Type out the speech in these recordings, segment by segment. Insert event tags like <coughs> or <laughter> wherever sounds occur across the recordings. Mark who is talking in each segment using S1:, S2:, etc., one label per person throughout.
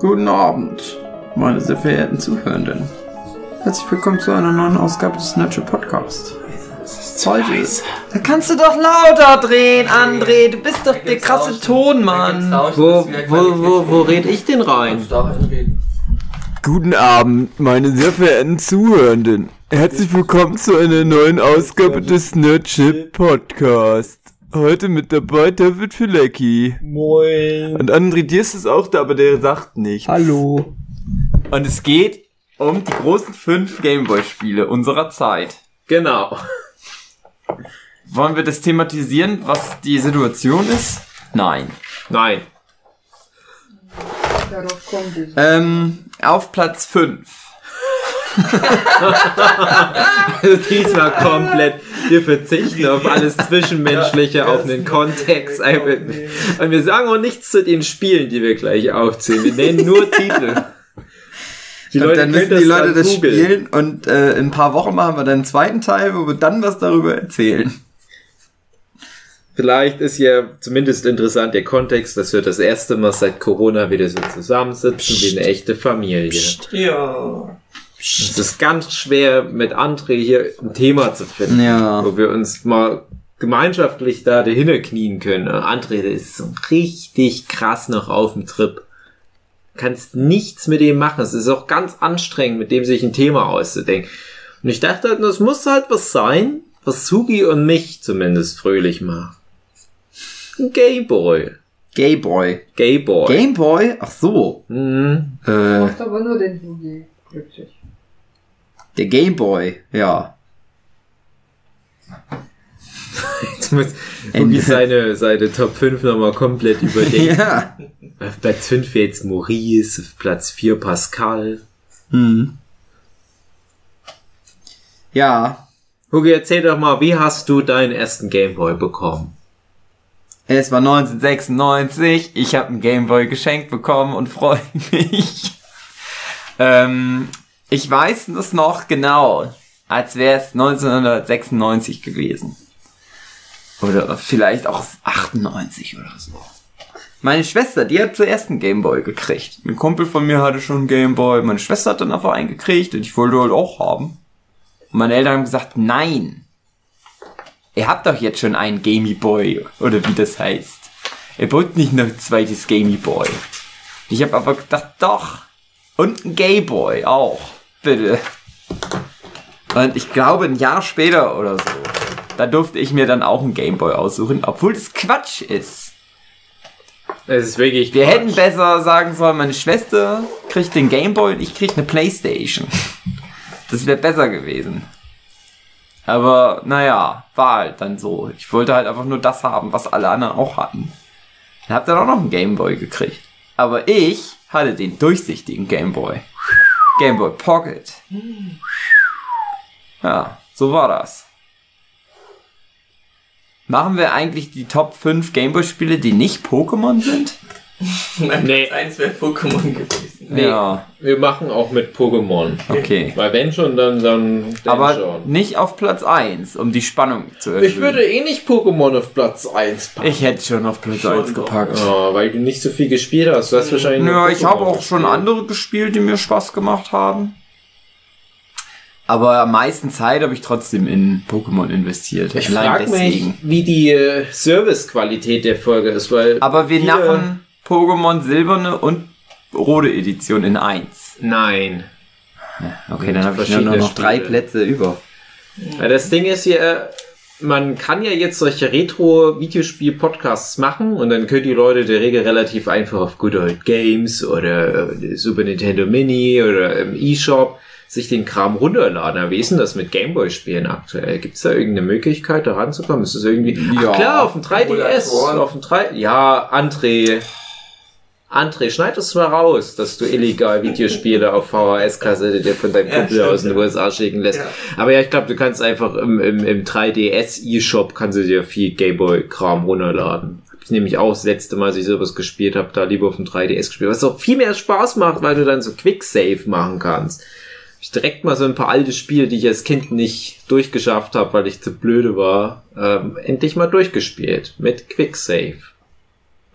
S1: Guten Abend, meine sehr verehrten Zuhörenden. Herzlich willkommen zu einer neuen Ausgabe des Nurture Podcast. Heute. Da kannst du doch lauter drehen, André. Du bist doch der krasse Tonmann.
S2: Wo, wo, wo, wo red ich denn rein?
S3: Guten Abend, meine sehr verehrten Zuhörenden. Herzlich willkommen zu einer neuen Ausgabe des Nerdship Podcast. Heute mit dabei David Filecki.
S2: Moin.
S3: Und André Diers ist auch da, aber der sagt nichts.
S1: Hallo.
S3: Und es geht um die großen fünf Gameboy-Spiele unserer Zeit.
S2: Genau.
S3: Wollen wir das thematisieren, was die Situation ist? Nein.
S2: Nein.
S3: Ähm, auf Platz 5.
S2: Also diesmal komplett. Wir verzichten auf alles Zwischenmenschliche, auf den Kontext. Und wir sagen auch nichts zu den Spielen, die wir gleich aufzählen. Wir nennen nur Titel. Die
S1: und dann müssen
S2: können
S1: die Leute das
S2: googeln.
S1: spielen und äh, in ein paar Wochen machen wir dann einen zweiten Teil, wo wir dann was darüber erzählen.
S2: Vielleicht ist ja zumindest interessant der Kontext, dass wir das erste Mal seit Corona wieder so zusammensitzen wie eine echte Familie.
S1: Ja.
S2: Es ist ganz schwer, mit André hier ein Thema zu finden,
S1: Ja.
S2: wo wir uns mal gemeinschaftlich da dahinter knien können. Und André, der ist so richtig krass noch auf dem Trip. Kannst nichts mit dem machen. Es ist auch ganz anstrengend, mit dem sich ein Thema auszudenken. Und ich dachte, halt, das muss halt was sein, was Sugi und mich zumindest fröhlich macht. Ein Gayboy.
S1: Gayboy.
S2: Gayboy.
S1: Gameboy? Ach so.
S2: Mhm.
S1: Äh,
S4: Macht aber nur den Hugi glücklich.
S1: Der Gameboy, ja.
S2: Jetzt muss Hugi seine, seine Top 5 nochmal komplett überdenken. <laughs>
S1: Ja.
S2: Auf Platz 5 wäre jetzt Maurice, auf Platz 4 Pascal.
S1: Hm. Ja.
S2: Hugi, erzähl doch mal, wie hast du deinen ersten Gameboy bekommen?
S3: Es war 1996, ich habe einen Gameboy geschenkt bekommen und freue <laughs> mich. ähm, ich weiß das noch genau, als wäre es 1996 gewesen. Oder vielleicht auch 98 oder so. Meine Schwester, die hat zuerst einen Gameboy gekriegt. Ein Kumpel von mir hatte schon einen Gameboy. Meine Schwester hat dann einfach einen gekriegt und ich wollte halt auch haben. Und meine Eltern haben gesagt, nein. Ihr habt doch jetzt schon einen Gamey Boy, oder wie das heißt. Ihr wollt nicht noch ein zweites Gamey Boy. Ich habe aber gedacht, doch. Und ein Gay Boy auch. Bitte. Und ich glaube, ein Jahr später oder so, da durfte ich mir dann auch einen Gameboy aussuchen, obwohl das Quatsch ist.
S2: Es ist wirklich.
S3: Wir
S2: Quatsch.
S3: hätten besser sagen sollen, meine Schwester kriegt den Gameboy und ich krieg eine Playstation. Das wäre besser gewesen. Aber naja, war halt dann so. Ich wollte halt einfach nur das haben, was alle anderen auch hatten. Dann hab dann auch noch einen Gameboy gekriegt. Aber ich hatte den durchsichtigen Gameboy. Gameboy Pocket. Ja, so war das. Machen wir eigentlich die Top 5 Gameboy-Spiele, die nicht Pokémon sind?
S2: Nee,
S5: Eins wäre Pokémon gewesen.
S2: nee.
S3: Ja,
S2: Wir machen auch mit Pokémon.
S3: okay.
S2: Weil wenn schon, dann, dann, dann
S3: Aber
S2: schon.
S3: nicht auf Platz 1, um die Spannung zu erhöhen.
S2: Ich würde eh nicht Pokémon auf Platz 1 packen.
S3: Ich hätte schon auf Platz 1 gepackt.
S2: Ja, weil du nicht so viel gespielt hast. Du hast wahrscheinlich.
S3: Ja, ich habe auch schon
S2: gespielt.
S3: andere gespielt, die mir Spaß gemacht haben. Aber am meisten Zeit habe ich trotzdem in Pokémon investiert.
S2: Ich frage mich, wie die äh, Servicequalität der Folge ist, weil.
S3: Aber wir machen Pokémon Silberne und rote Edition in 1.
S2: Nein.
S3: Okay, dann habe ich nur
S2: Verschiedene
S3: noch drei
S2: Spiele.
S3: Plätze über.
S2: Ja, das Ding ist hier, man kann ja jetzt solche Retro-Videospiel-Podcasts machen und dann können die Leute der Regel relativ einfach auf Good Old Games oder äh, Super Nintendo Mini oder im eShop sich den Kram runterladen. Aber wie ist denn das mit Gameboy-Spielen aktuell? Gibt es da irgendeine Möglichkeit, da ranzukommen? Ist das irgendwie...
S3: Ja.
S2: Ach klar, auf dem 3DS.
S5: Emulatoren.
S2: Auf dem 3... Ja, André... André, schneid es mal raus, dass du illegal Videospiele auf VHS-Kassette dir von deinem Kumpel aus den. USA schicken lässt.
S5: Ja.
S2: Aber ja, ich glaube, du kannst einfach im, im, im 3DS eShop kannst du dir viel Gameboy-Kram runterladen. Hab ich nämlich auch das letzte Mal, als ich sowas gespielt habe, da lieber auf dem 3DS gespielt. Was auch viel mehr Spaß macht, weil du dann so Quick-Save machen kannst. Hab ich direkt mal so ein paar alte Spiele, die ich als Kind nicht durchgeschafft habe, weil ich zu blöde war, ähm, endlich mal durchgespielt. Mit Quick-Save.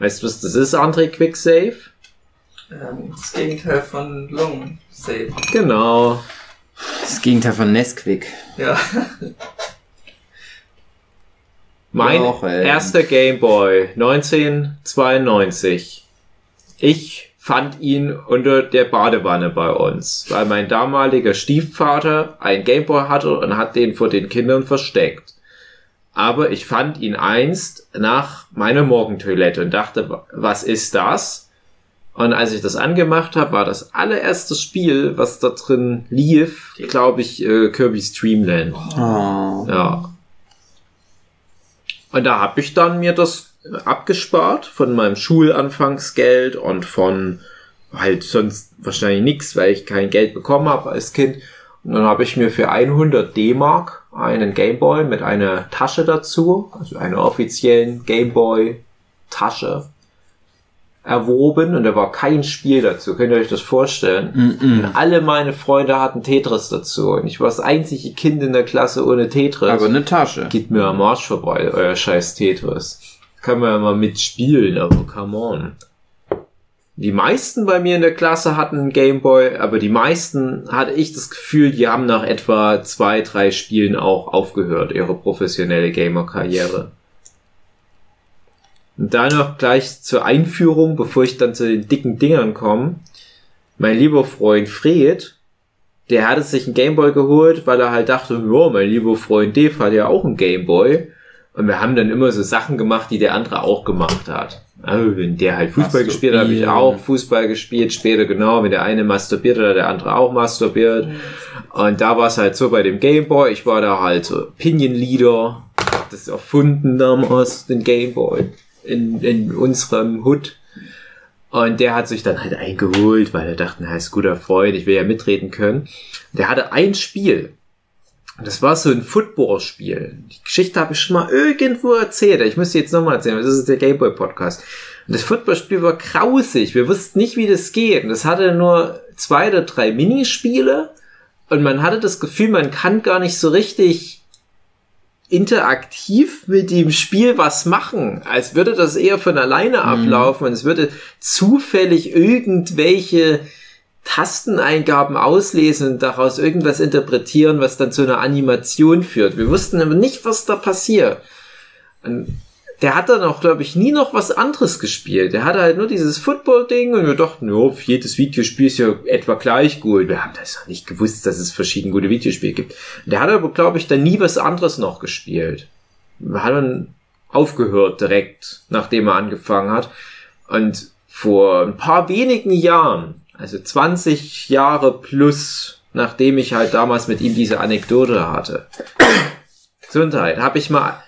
S2: Weißt du, was das ist, André Quick-Save?
S5: Ähm, das Gegenteil von Long Save.
S2: Genau.
S3: Das Gegenteil von Nesquik.
S5: Ja. <laughs>
S2: Mein
S3: ey.
S2: erster Gameboy 1992. Ich fand ihn unter der Badewanne bei uns, weil mein damaliger Stiefvater einen Gameboy hatte und hat den vor den Kindern versteckt. Aber ich fand ihn einst nach meiner Morgentoilette und dachte, wa- was ist das? Und als ich das angemacht habe, war das allererste Spiel, was da drin lief, glaube ich, äh, Kirby's Dreamland.
S3: Oh.
S2: Ja. Und da habe ich dann mir das abgespart von meinem Schulanfangsgeld und von halt sonst wahrscheinlich nichts, weil ich kein Geld bekommen habe als Kind. Und dann habe ich mir für 100 D-Mark einen Gameboy mit einer Tasche dazu, also einer offiziellen Gameboy-Tasche erworben und da war kein Spiel dazu. Könnt ihr euch das vorstellen? Und alle meine Freunde hatten Tetris dazu und ich war das einzige Kind in der Klasse ohne Tetris.
S3: Aber eine Tasche.
S2: Geht mir am Arsch vorbei, euer scheiß Tetris. Kann man ja mal mitspielen, aber come on. Die meisten bei mir in der Klasse hatten einen Gameboy, aber die meisten hatte ich das Gefühl, die haben nach etwa zwei, drei Spielen auch aufgehört, ihre professionelle Gamer-Karriere. Und dann noch gleich zur Einführung, bevor ich dann zu den dicken Dingern komme. Mein lieber Freund Fred, der hatte sich einen Gameboy geholt, weil er halt dachte, ja, mein lieber Freund Dave hat ja auch einen Gameboy. Und wir haben dann immer so Sachen gemacht, die der andere auch gemacht hat. Also wenn der halt Fußball gespielt hat, habe ich auch Fußball gespielt. Später genau, wenn der eine masturbiert hat der andere auch masturbiert. Und da war es halt so bei dem Gameboy. Ich war da halt so Opinion Leader. Das erfunden damals, den Gameboy. In, in unserem Hood. Und der hat sich dann halt eingeholt, weil er dachte, na, ist guter Freund, ich will ja mitreden können. Der hatte ein Spiel. Und Das war so ein Football-Spiel. Die Geschichte habe ich schon mal irgendwo erzählt. Ich muss sie jetzt nochmal erzählen, weil das ist der Gameboy-Podcast. Und das Footballspiel war grausig. Wir wussten nicht, wie das geht. Und das hatte nur zwei oder drei Minispiele. Und man hatte das Gefühl, man kann gar nicht so richtig interaktiv mit dem Spiel was machen, als würde das eher von alleine ablaufen und es würde zufällig irgendwelche Tasteneingaben auslesen und daraus irgendwas interpretieren, was dann zu einer Animation führt. Wir wussten aber nicht, was da passiert. Und der hat dann auch, glaube ich, nie noch was anderes gespielt. Der hatte halt nur dieses Football-Ding und wir dachten, ja, jedes Videospiel ist ja etwa gleich gut. Wir haben das noch nicht gewusst, dass es verschiedene gute Videospiele gibt. Der hat aber, glaube ich, dann nie was anderes noch gespielt. Haben dann aufgehört direkt, nachdem er angefangen hat. Und vor ein paar wenigen Jahren, also 20 Jahre plus, nachdem ich halt damals mit ihm diese Anekdote hatte, Gesundheit, habe ich mal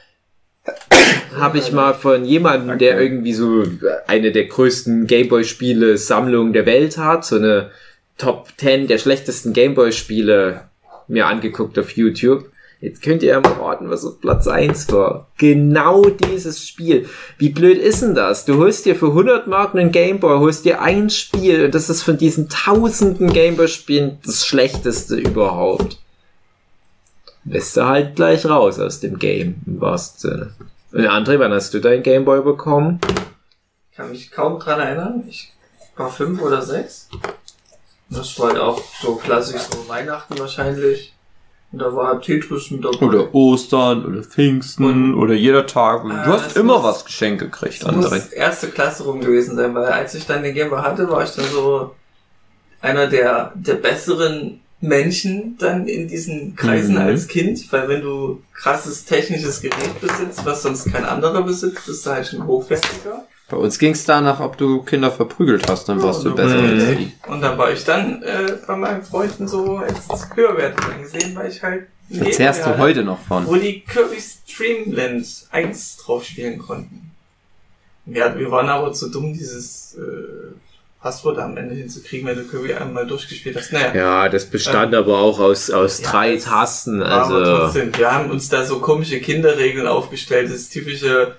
S2: habe ich mal von jemandem, der irgendwie so eine der größten Gameboy-Spiele Sammlungen der Welt hat, so eine Top 10 der schlechtesten Gameboy-Spiele mir angeguckt auf YouTube. Jetzt könnt ihr ja mal raten, was auf Platz 1 war. Genau dieses Spiel. Wie blöd ist denn das? Du holst dir für 100 Mark einen Gameboy, holst dir ein Spiel und das ist von diesen tausenden Gameboy-Spielen das schlechteste überhaupt. Lässt du halt gleich raus aus dem Game, im wahrsten Sinne. Und André, wann hast du deinen Gameboy bekommen?
S5: Ich kann mich kaum dran erinnern. Ich war fünf oder sechs. Und Das war halt auch so klassisch, so Weihnachten wahrscheinlich. Und da war Tetris mit dabei.
S3: Oder Ostern oder Pfingsten oder jeder Tag. Du
S5: Ah,
S3: hast immer
S5: muss-
S3: was geschenkt gekriegt,
S5: Das muss
S3: André.
S5: erste Klasse rum gewesen sein, weil als ich dann den Gameboy hatte, war ich dann so einer der, der besseren Menschen dann in diesen Kreisen
S3: Mhm.
S5: als Kind, weil wenn du krasses technisches Gerät besitzt, was sonst kein anderer besitzt, bist du halt schon hochwertiger.
S3: Bei uns ging es danach, ob du Kinder verprügelt hast, dann warst du
S5: Ja,
S3: besser als die.
S5: Und dann war ich dann äh, bei meinen Freunden so als höherwertig angesehen, weil ich halt einen
S3: Da zehrst
S5: Gameboy
S3: du heute noch von.
S5: wo die Kirby's Dreamland 1 drauf spielen konnten. Wir, wir waren aber zu dumm, dieses äh, Passwort am Ende hinzukriegen, wenn du Kirby einmal durchgespielt hast. Naja,
S2: Ja, das bestand aber auch aus, aus
S5: Ja,
S2: drei Tasten,
S5: aber
S2: also.
S5: trotzdem, wir haben uns da so komische Kinderregeln aufgestellt. Das typische,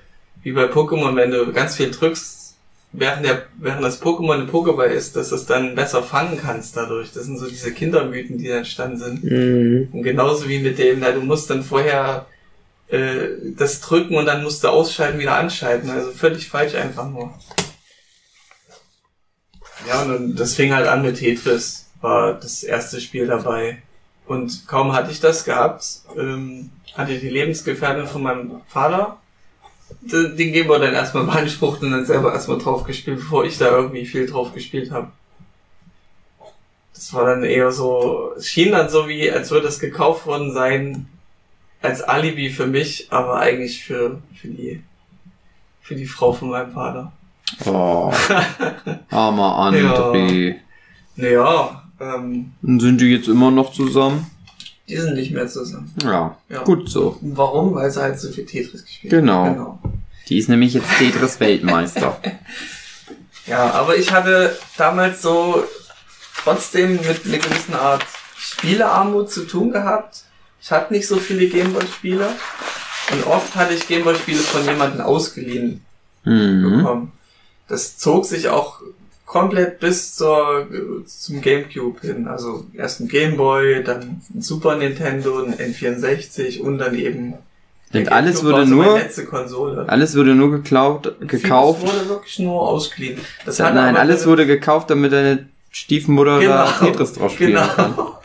S5: wie bei Pokémon, wenn du ganz viel drückst, während, der, während das Pokémon eine Pokéball ist, dass du es dann besser fangen kannst dadurch. Das sind so diese Kindermythen, die da entstanden sind.
S2: Mhm.
S5: Und genauso wie mit dem, na, du musst dann vorher äh, das drücken und dann musst du ausschalten, wieder anschalten. Also völlig falsch einfach nur. Ja, und dann- das fing halt an mit Tetris, war das erste Spiel dabei. Und kaum hatte ich das gehabt, ähm, hatte die Lebensgefährtin von meinem Vater den den Gameboy dann erstmal beansprucht und dann selber erstmal drauf gespielt, bevor ich da irgendwie viel drauf gespielt habe. Das war dann eher so, es schien dann so wie, als würde es gekauft worden sein, als Alibi für mich, aber eigentlich für, für die, für die Frau von meinem Vater.
S1: Oh, <laughs> armer André.
S5: Naja, ähm,
S1: Und sind die jetzt immer noch zusammen?
S5: Die sind nicht mehr zusammen.
S1: Ja,
S5: Ja.
S1: gut so.
S5: Warum? Weil sie halt so viel Tetris gespielt
S1: Genau.
S5: haben. Genau.
S1: Die ist nämlich jetzt Tetris-Weltmeister. <laughs>
S5: Ja, aber ich hatte damals so trotzdem mit einer gewissen Art Spielearmut zu tun gehabt. Ich hatte nicht so viele Gameboy-Spiele und oft hatte ich Gameboy-Spiele von jemandem ausgeliehen
S1: Mhm.
S5: bekommen. Das zog sich auch komplett bis zur, zum Gamecube hin. Also erst ein Gameboy, dann ein Super Nintendo, ein N64 und dann eben
S1: Und alles wurde nur,
S5: letzte Konsole.
S1: alles wurde nur geklaut, gekauft.
S5: Vieles wurde wirklich nur ausgeliehen. Das hat
S1: Nein, alles wurde gekauft, damit deine Stiefmutter da Tetris drauf spielen kann.
S5: Genau.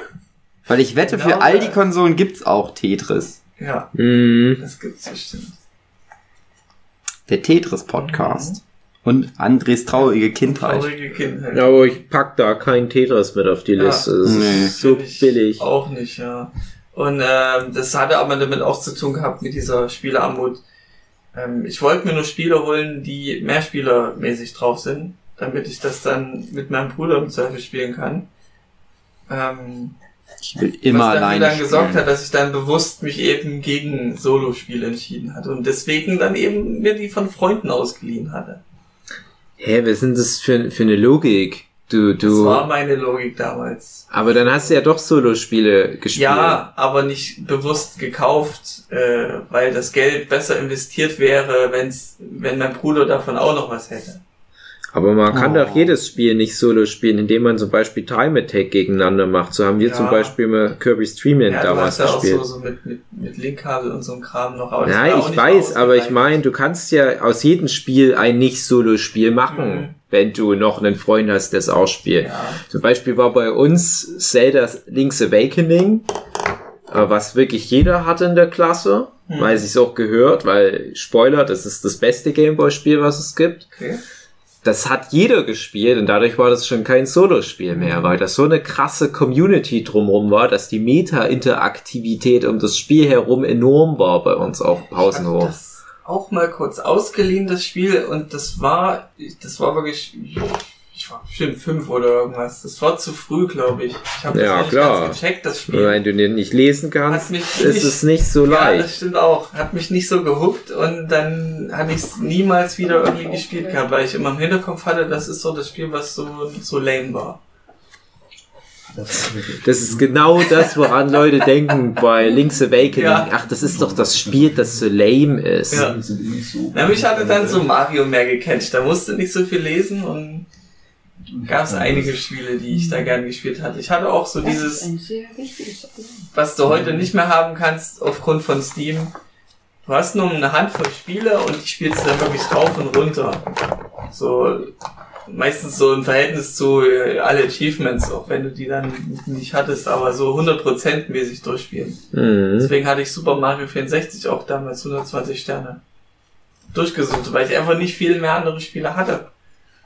S1: Weil ich wette,
S5: Genau,
S1: für all die
S5: ja.
S1: Konsolen gibt's auch Tetris.
S5: Ja,
S2: Mhm.
S5: das gibt's bestimmt.
S1: Der Tetris-Podcast. Und Andres traurige Kindheit.
S5: Traurige Kindheit.
S2: Ja, aber ich pack da kein Tetris mit auf die
S5: Ja.
S2: Liste. Das
S1: Nee.
S2: ist so billig.
S5: Auch nicht, ja. Und ähm, das hatte aber damit auch zu tun gehabt mit dieser Spielearmut. Ähm, ich wollte mir nur Spiele holen, die mehrspielermäßig drauf sind, damit ich das dann mit meinem Bruder im Zweifel spielen kann. Ähm,
S1: Ich will immer
S5: was
S1: alleine
S5: dann gesorgt
S1: spielen.
S5: hat, dass ich dann bewusst mich eben gegen Solospiele entschieden hatte und deswegen dann eben mir die von Freunden ausgeliehen hatte.
S2: Hä, was sind das für, für eine Logik? Du,
S5: Das
S2: du.
S5: war meine Logik damals.
S2: Aber dann hast du ja doch Solo-Spiele gespielt.
S5: Ja, aber nicht bewusst gekauft, äh, weil das Geld besser investiert wäre, wenn's, wenn mein Bruder davon auch noch was hätte.
S2: Aber man kann
S1: Oh.
S2: doch jedes Spiel nicht Solo spielen, indem man zum Beispiel Time Attack gegeneinander macht. So haben wir
S5: Ja.
S2: zum Beispiel mal Kirby's Dream Land
S5: Ja, du
S2: damals
S5: hast ja auch
S2: gespielt.
S5: so, so mit, mit, mit Linkkabel und so einem Kram noch. Aber
S2: Nein,
S5: auch
S2: ich weiß, aber ich meine, du kannst ja aus jedem Spiel ein Nicht-Solo-Spiel machen,
S5: Mhm.
S2: wenn du noch einen Freund hast, der es auch spielt.
S5: Ja,
S2: Zum Beispiel war bei uns Zelda Link's Awakening, äh, was wirklich jeder hatte in der Klasse,
S5: Hm.
S2: weil es auch gehört, weil Spoiler, das ist das beste Gameboy-Spiel, was es gibt.
S5: okay.
S2: Das hat jeder gespielt und dadurch war das schon kein Solo-Spiel mehr, weil das so eine krasse Community drumherum war, dass die Meta-Interaktivität um das Spiel herum enorm war bei uns auf
S5: Ich
S2: Pausenhof.
S5: das auch mal kurz ausgeliehen, das Spiel, und das war, das war wirklich, ich war bestimmt fünf oder irgendwas. Das war zu früh, glaube ich. Ich habe das
S2: Ja,
S5: noch nicht
S2: klar.
S5: ganz gecheckt, das Spiel.
S2: Wenn du den nicht lesen kannst,
S5: mich
S2: ist
S5: nicht-
S2: es nicht so
S5: Ja,
S2: leicht.
S5: das stimmt auch. Hat mich nicht so gehuckt und dann hatte ich es niemals wieder irgendwie gespielt gehabt, weil ich immer im Hinterkopf hatte, das ist so das Spiel, was so, so lame war.
S2: Das ist genau das, woran Leute denken bei Link's Awakening.
S5: Ja.
S2: Ach, das ist doch das Spiel, das so lame ist.
S5: Ja. Na, mich hatte dann so Mario mehr gecatcht. Da musste nicht so viel lesen und gab es einige Spiele, die ich da gern gespielt hatte. Ich hatte auch so
S4: Das
S5: dieses, was du heute nicht mehr haben kannst aufgrund von Steam. Du hast nur eine Handvoll Spiele und die spielst du dann wirklich rauf und runter. So meistens so im Verhältnis zu äh, alle Achievements, auch wenn du die dann nicht hattest, aber so 100% mäßig durchspielen.
S2: Mhm.
S5: Deswegen hatte ich Super Mario 64 auch damals 120 Sterne durchgesucht, weil ich einfach nicht viel mehr andere Spiele hatte.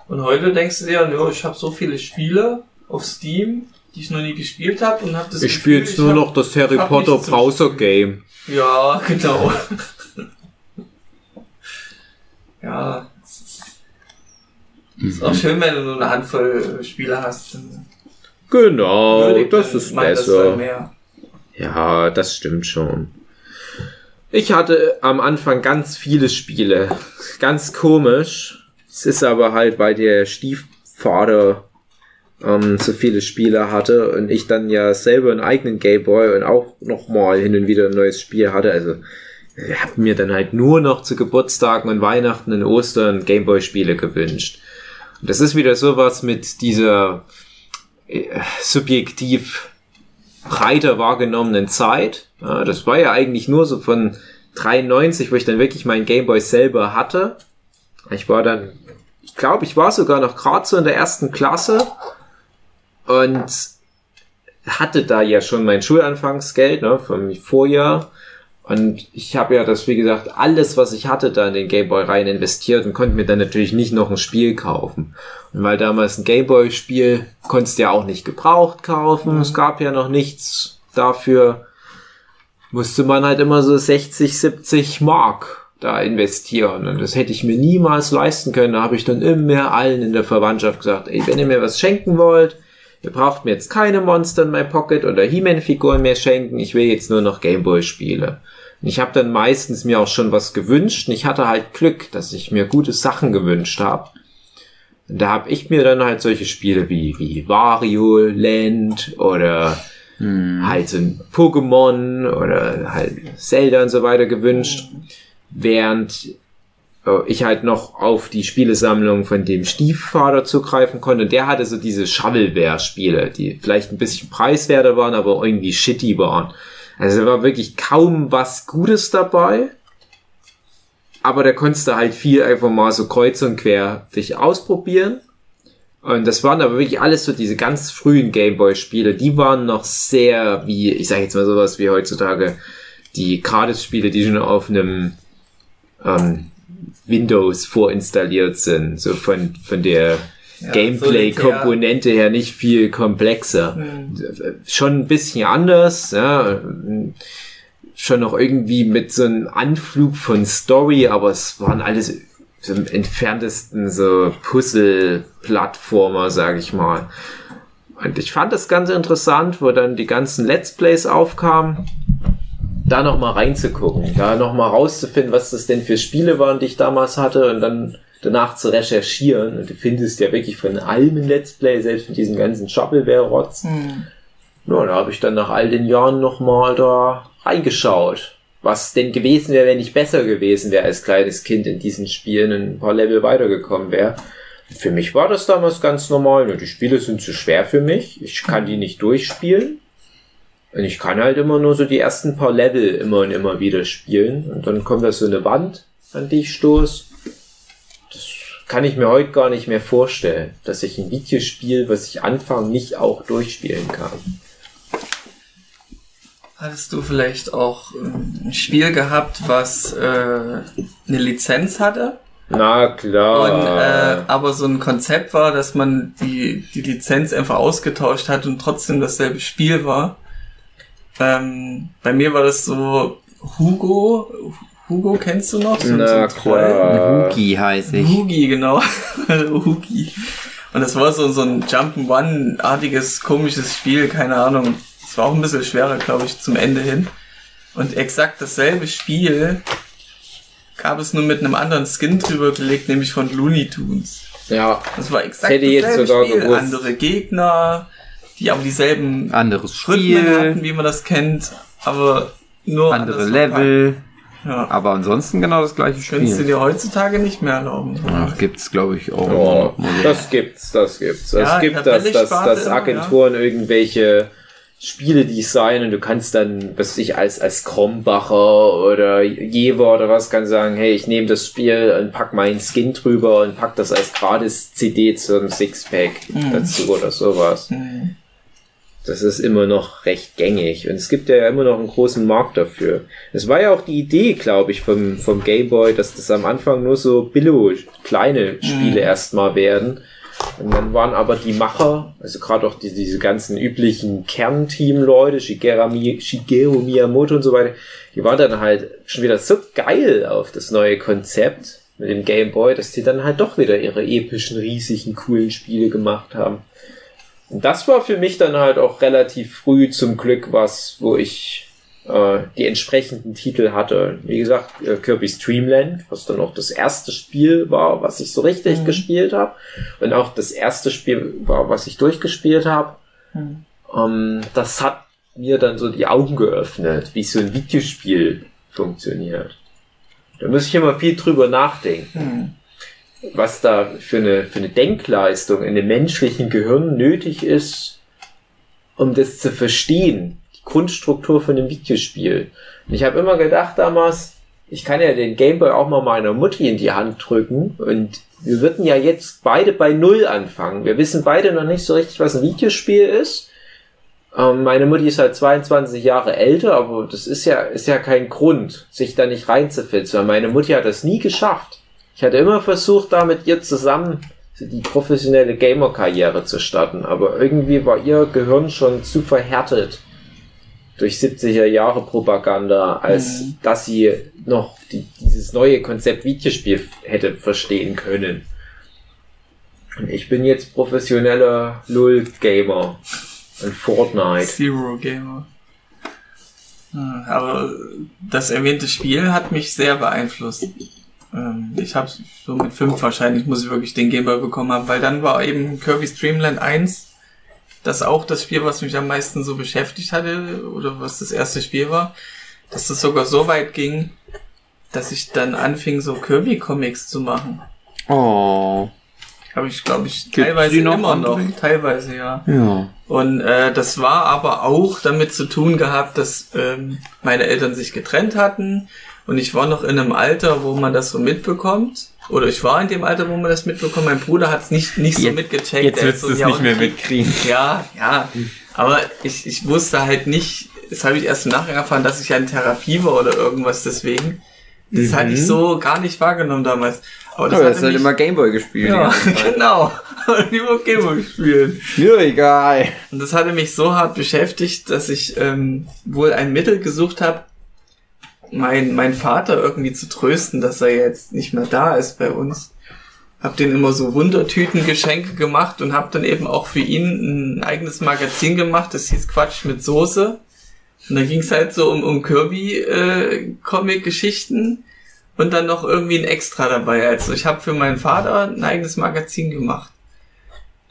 S5: Und heute denkst du dir, ja, ich habe so viele Spiele auf Steam, die ich noch nie gespielt habe und habe das
S2: Ich spiele jetzt nur noch das Harry Potter Browser Game.
S5: Ja, genau. <laughs> ja, ist, ist auch schön, wenn du nur eine Handvoll Spiele hast.
S2: Genau, das ist
S5: das
S2: besser.
S5: mehr.
S2: Ja, das stimmt schon. Ich hatte am Anfang ganz viele Spiele. Ganz komisch. Es ist aber halt, weil der Stiefvater ähm, so viele Spiele hatte und ich dann ja selber einen eigenen Gameboy und auch nochmal hin und wieder ein neues Spiel hatte. Also ich habe mir dann halt nur noch zu Geburtstagen und Weihnachten und Ostern Gameboy-Spiele gewünscht. Und das ist wieder sowas mit dieser äh, subjektiv breiter wahrgenommenen Zeit. Ja, das war ja eigentlich nur so von 93, wo ich dann wirklich meinen Gameboy selber hatte. Ich war dann ich glaube, ich war sogar noch gerade so in der ersten Klasse und hatte da ja schon mein Schulanfangsgeld ne, vom Vorjahr. Und ich habe ja das, wie gesagt, alles, was ich hatte, da in den Gameboy rein investiert und konnte mir dann natürlich nicht noch ein Spiel kaufen. Und weil damals ein Gameboy-Spiel konntest du ja auch nicht gebraucht kaufen, es gab ja noch nichts dafür, musste man halt immer so 60, 70 Mark da investieren. Und das hätte ich mir niemals leisten können. Da habe ich dann immer allen in der Verwandtschaft gesagt, ey, wenn ihr mir was schenken wollt, ihr braucht mir jetzt keine Monster in my Pocket oder He-Man-Figuren mehr schenken, ich will jetzt nur noch Gameboy-Spiele. Und ich habe dann meistens mir auch schon was gewünscht und ich hatte halt Glück, dass ich mir gute Sachen gewünscht habe. Und da habe ich mir dann halt solche Spiele wie, wie Wario Land oder halt so ein Pokémon oder halt Zelda und so weiter gewünscht, während äh, ich halt noch auf die Spielesammlung von dem Stiefvater zugreifen konnte. Und der hatte so diese Shovelware-Spiele, die vielleicht ein bisschen preiswerter waren, aber irgendwie shitty waren. Also da war wirklich kaum was Gutes dabei. Aber da konntest du halt viel einfach mal so kreuz und quer dich ausprobieren. Und das waren aber wirklich alles so diese ganz frühen Gameboy-Spiele. Die waren noch sehr wie, ich sage jetzt mal sowas wie heutzutage, die Gratis-Spiele, die schon auf einem ähm, Windows vorinstalliert sind. So von, von der Gameplay-Komponente her nicht viel komplexer. Schon ein bisschen anders, ja. Schon noch irgendwie mit so einem Anflug von Story, aber es waren alles so im entferntesten so Puzzle-Plattformer, sag ich mal. Und ich fand das ganz interessant, wo dann die ganzen Let's Plays aufkamen, da noch mal reinzugucken, da noch mal rauszufinden, was das denn für Spiele waren, die ich damals hatte und dann danach zu recherchieren. Und du findest ja wirklich von allem ein Let's Play, selbst von diesem ganzen Shovelware-Rotz. Ja, da habe ich dann nach all den Jahren noch mal da reingeschaut. Was denn gewesen wäre, wenn ich besser gewesen wäre als kleines Kind in diesen Spielen ein paar Level weitergekommen wäre. Für mich war das damals ganz normal. Nur die Spiele sind zu schwer für mich. Ich kann die nicht durchspielen. Und ich kann halt immer nur so die ersten paar Level immer und immer wieder spielen. Und dann kommt da so eine Wand, an die ich stoß. Das kann ich mir heute gar nicht mehr vorstellen, dass ich ein Videospiel, was ich anfange, nicht auch durchspielen kann.
S5: Hattest du vielleicht auch ähm, ein Spiel gehabt, was äh, eine Lizenz hatte?
S2: Na klar.
S5: Und, äh, aber so ein Konzept war, dass man die, die Lizenz einfach ausgetauscht hat und trotzdem dasselbe Spiel war. Ähm, bei mir war das so Hugo. Hugo kennst du noch? So,
S2: Na
S5: so ein Troll.
S2: klar.
S3: Huki heiße ich.
S5: Hugi, genau. <laughs> Hugi. Und das war so, so ein Jump'n'One-artiges, komisches Spiel, keine Ahnung. Es war auch ein bisschen schwerer, glaube ich, zum Ende hin. Und exakt dasselbe Spiel gab es nur mit einem anderen Skin drüber gelegt, nämlich von Looney Tunes.
S2: Ja,
S5: Das war exakt
S2: hätte ich jetzt
S5: dasselbe
S2: sogar
S5: Spiel.
S2: gewusst.
S5: Andere Gegner, die aber dieselben
S3: Anderes
S5: Rhythmen
S3: Spiel,
S5: hatten, wie man das kennt, aber nur
S3: andere Level.
S5: Ja.
S3: aber ansonsten genau das gleiche
S5: Könntest du
S3: Spiel.
S5: dir heutzutage nicht mehr erlauben.
S3: Ach, gibt's glaube ich auch.
S2: Oh, das gibt's, das gibt's.
S5: Ja,
S2: es gibt das, dass, dass
S5: immer,
S2: Agenturen irgendwelche Spiele designen und du kannst dann, was ich, als, als Krombacher oder Jever oder was, kann sagen, hey, ich nehme das Spiel und pack meinen Skin drüber und pack das als gratis CD zum Sixpack dazu oder sowas.
S5: Mhm.
S2: Das ist immer noch recht gängig. Und es gibt ja immer noch einen großen Markt dafür. Es war ja auch die Idee, glaube ich, vom, vom Game Boy, dass das am Anfang nur so Billo kleine Spiele erstmal werden. Und dann waren aber die Macher, also gerade auch die, diese ganzen üblichen Kernteam-Leute, Shigeru, Shigeru Miyamoto und so weiter, die waren dann halt schon wieder so geil auf das neue Konzept mit dem Game Boy, dass die dann halt doch wieder ihre epischen, riesigen, coolen Spiele gemacht haben. Und das war für mich dann halt auch relativ früh zum Glück was, wo ich äh, die entsprechenden Titel hatte. Wie gesagt, äh, Kirby's Dreamland, was dann auch das erste Spiel war, was ich so richtig gespielt habe. Und auch das erste Spiel war, was ich durchgespielt habe. Ähm, das hat mir dann so die Augen geöffnet, wie so ein Videospiel funktioniert. Da muss ich immer viel drüber nachdenken was da für eine, für eine Denkleistung in dem menschlichen Gehirn nötig ist, um das zu verstehen. Die Grundstruktur von einem Videospiel. Und ich habe immer gedacht damals, ich kann ja den Gameboy auch mal meiner Mutti in die Hand drücken und wir würden ja jetzt beide bei Null anfangen. Wir wissen beide noch nicht so richtig, was ein Videospiel ist. Ähm, meine Mutti ist halt 22 Jahre älter, aber das ist ja, ist ja kein Grund, sich da nicht reinzufitzen. weil Meine Mutti hat das nie geschafft. Ich hatte immer versucht, da mit ihr zusammen die professionelle Gamer-Karriere zu starten, aber irgendwie war ihr Gehirn schon zu verhärtet durch 70er Jahre Propaganda, als
S5: Mhm.
S2: dass sie noch die, dieses neue Konzept Videospiel hätte verstehen können. Und ich bin jetzt professioneller Lull-Gamer in Fortnite.
S5: Zero Gamer. Hm, Aber das erwähnte Spiel hat mich sehr beeinflusst. Ähm, Ich habe so mit fünf wahrscheinlich, muss ich wirklich den Gameboy bekommen haben, weil dann war eben Kirby's Dreamland 1 das auch das Spiel, was mich am meisten so beschäftigt hatte oder was das erste Spiel war, dass das sogar so weit ging, dass ich dann anfing, so Kirby-Comics zu machen.
S1: Oh.
S5: Habe ich, glaube ich, teilweise
S1: noch,
S5: immer noch. Teilweise, ja.
S1: Ja.
S5: Und äh, das war aber auch damit zu tun gehabt, dass ähm, meine Eltern sich getrennt hatten und ich war noch in einem Alter, wo man das so mitbekommt. Oder ich war in dem Alter, wo man das mitbekommt. Mein Bruder hat es nicht, nicht so
S3: Jetzt-
S5: mitgecheckt.
S3: Jetzt wirst du
S5: so
S3: es nicht mehr mitkriegen.
S5: Ja, ja. Aber ich, ich wusste halt nicht, das habe ich erst im Nachhinein erfahren, dass ich ja in Therapie war oder irgendwas deswegen. Das hatte ich so gar nicht wahrgenommen damals. Aber das
S1: das hat
S5: mich,
S1: immer Gameboy gespielt.
S5: ja, <laughs> genau. Und über Gameboy gespielt.
S1: Mir egal.
S5: Und das hatte mich so hart beschäftigt, dass ich ähm, wohl ein Mittel gesucht habe, mein, mein Vater irgendwie zu trösten, dass er jetzt nicht mehr da ist bei uns. Hab den immer so Wundertüten-Geschenke gemacht und hab dann eben auch für ihn ein eigenes Magazin gemacht, das hieß Quatsch mit Soße. Und da ging's halt so um, um Kirby-Comic-Geschichten und dann noch irgendwie ein Extra dabei. Also ich habe für meinen Vater ein eigenes Magazin gemacht.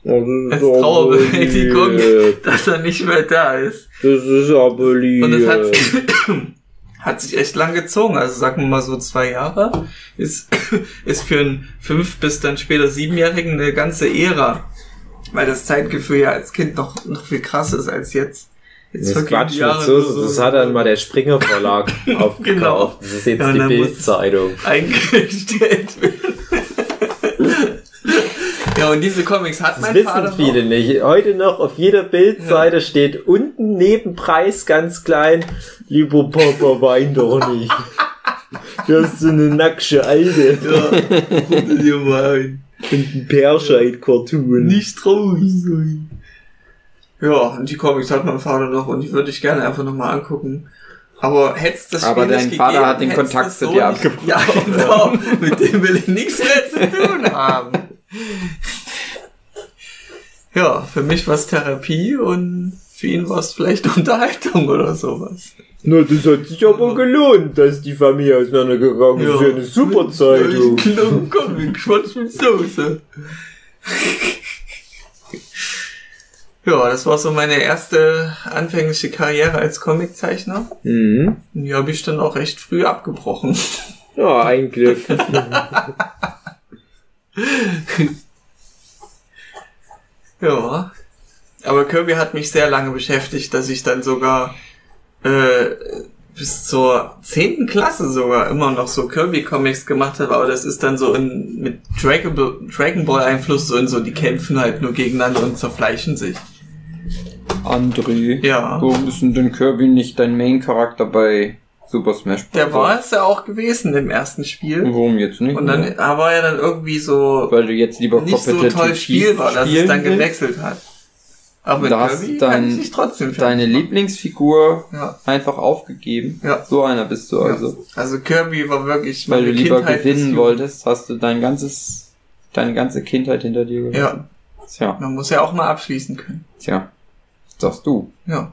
S5: Als Trauerbewältigung, <laughs> dass er nicht mehr da ist.
S2: Das ist aber lieb.
S5: Und es hat, <laughs> hat sich echt lang gezogen. Also sagen wir mal so zwei Jahre. Ist, <coughs> ist für einen fünf bis dann später siebenjährigen eine ganze Ära. Weil das Zeitgefühl ja als Kind noch, noch viel krasser ist als jetzt. Jetzt
S2: Das Quatsch mit Soße,
S5: nur
S2: das hat dann mal der Springer Verlag <laughs> aufgekauft.
S5: Genau.
S2: Das ist jetzt
S5: Ja,
S2: die Bildzeitung.
S5: eingestellt werden. Ja, und diese Comics hat
S2: Das
S5: mein
S2: wissen
S5: Vater
S2: viele
S5: noch.
S2: nicht. Heute noch auf jeder Bildseite steht unten neben Preis ganz klein, lieber Papa, wein doch nicht. Du hast so eine nackte Alte
S5: Ja, dir mal ein.
S2: und ein Perscheid-Cartoon.
S5: Nicht traurig sein. Ja, und die Comics hat mein Vater noch und die würde ich gerne einfach nochmal angucken. Aber hätt's das
S1: Aber
S5: Spiel
S1: dein
S5: nicht
S1: Vater
S5: gegeben,
S1: hat den Kontakt zu
S5: so
S1: dir abgebrochen.
S5: Ja, genau. Mit dem will ich nichts mehr zu tun haben. Ja, für mich war es Therapie und für ihn war es vielleicht <laughs> Unterhaltung oder sowas.
S2: Na, das hat sich aber gelohnt, dass die Familie auseinandergegangen ist. Für eine super Zeitung.
S5: Genau, Comic, schwarz mit Soße. Ja, das war so meine erste anfängliche Karriere als Comiczeichner.
S2: Mhm.
S5: Und die habe ich dann auch recht früh abgebrochen.
S2: Ja, ein Glück. <laughs> <laughs>
S5: Ja. Aber Kirby hat mich sehr lange beschäftigt, dass ich dann sogar äh, bis zur zehnten Klasse sogar immer noch so Kirby-Comics gemacht habe. Aber das ist dann so in, mit Dragon Ball- Dragon Ball-Einfluss so in so, die kämpfen halt nur gegeneinander und zerfleischen sich.
S1: André.
S5: Ja.
S1: Warum ist denn Kirby nicht dein Main-Charakter bei Super Smash Bros.?
S5: Der war es ja auch gewesen im ersten Spiel.
S1: Warum jetzt nicht?
S5: Und dann war er dann irgendwie so
S1: Weil du jetzt lieber
S5: nicht so toll Spiel war, dass es dann gewechselt hat. Aber in
S1: Da hast
S5: Kirby
S1: dein-
S5: kann ich trotzdem
S1: Deine Lieblingsfigur
S5: Ja.
S1: einfach aufgegeben.
S5: Ja.
S1: So einer bist du also.
S5: Also Kirby war wirklich
S1: Weil du lieber
S5: Kindheit
S1: gewinnen wolltest, hast du dein ganzes, deine ganze Kindheit hinter dir gelassen.
S5: Ja,
S1: Tja,
S5: man muss ja auch mal abschließen können.
S1: tja. Sagst du.
S5: Ja.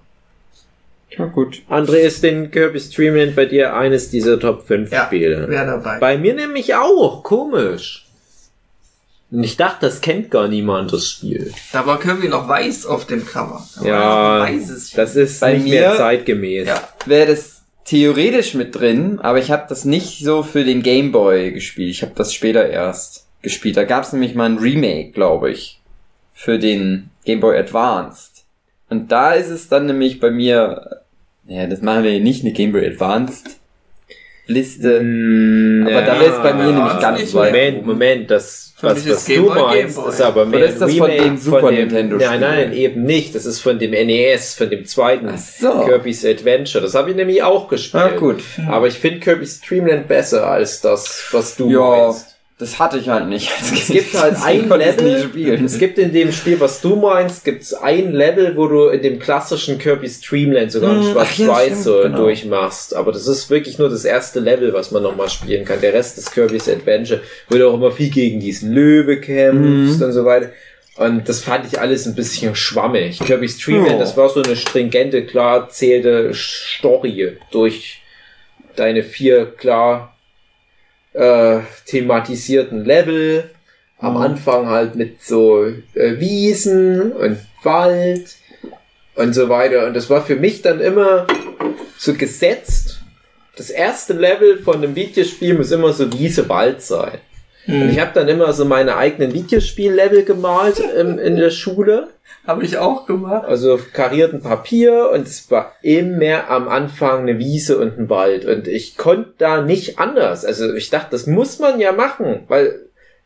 S1: Ja gut.
S2: André, ist denn Kirby's Dreamland bei dir eines dieser Top 5
S5: Ja,
S2: Spiele?
S5: Wer dabei?
S2: Bei mir nämlich auch. Komisch. Und ich dachte, das kennt gar niemand, das Spiel.
S5: Da war Kirby noch weiß auf dem Cover. Da
S2: Ja,
S5: war noch ein weißes
S2: Das ist
S1: Bei
S2: nicht
S1: mir-
S2: mehr zeitgemäß.
S5: Ja.
S1: Wäre das theoretisch mit drin, aber ich habe das nicht so für den Game Boy gespielt. Ich habe das später erst gespielt. Da gab es nämlich mal ein Remake, glaube ich, für den Game Boy Advanced. Und da ist es dann nämlich bei mir, ja, das machen wir hier nicht eine Game Boy Advanced
S3: Liste.
S2: Mm,
S3: Aber da wär's bei mir nämlich ganz
S5: nicht
S3: weit.
S2: Moment, Moment, das,
S5: Für
S2: was, was
S5: Game
S2: du
S5: Boy
S2: meinst,
S5: Game Boy.
S2: ist aber mehr
S3: Oder ist das
S2: ein
S3: von
S2: Remake
S3: dem Super
S2: von dem,
S3: Nintendo-Spiel?
S2: Nein, nein, eben nicht. Das ist von dem NES, von dem zweiten
S3: Ach so.
S2: Kirby's Adventure. Das habe ich nämlich auch gespielt.
S3: Ah, gut.
S2: Aber ich finde Kirby's Dream Land besser als das, was du
S3: Ja,
S2: meinst.
S3: Das hatte ich halt nicht. <laughs>
S2: Es gibt halt ein Level, es gibt in dem Spiel, was du meinst, gibt es ein Level, wo du in dem klassischen Kirby's Dreamland sogar
S3: Hm, ja,
S2: Schwarz-Weiß so
S3: genau.
S2: durchmachst. Aber das ist wirklich nur das erste Level, was man nochmal spielen kann. Der Rest ist Kirby's Adventure, wo du auch immer viel gegen diesen Löwe kämpfst
S3: Mhm.
S2: und so weiter. Und das fand ich alles ein bisschen schwammig. Kirby's Dreamland,
S3: Ja.
S2: das war so eine stringente, klar erzählte Story durch deine vier klar äh, thematisierten Level. Am
S3: Mhm.
S2: Anfang halt mit so äh, Wiesen und Wald und so weiter. Und das war für mich dann immer so gesetzt. Das erste Level von einem Videospiel muss immer so Wiese, Wald sein. Und ich habe dann immer so meine eigenen Videospiel-Level gemalt ähm, in der Schule.
S5: Habe ich auch gemacht.
S2: Also auf karierten Papier und es war immer am Anfang eine Wiese und ein Wald und ich konnte da nicht anders. Also ich dachte, das muss man ja machen, weil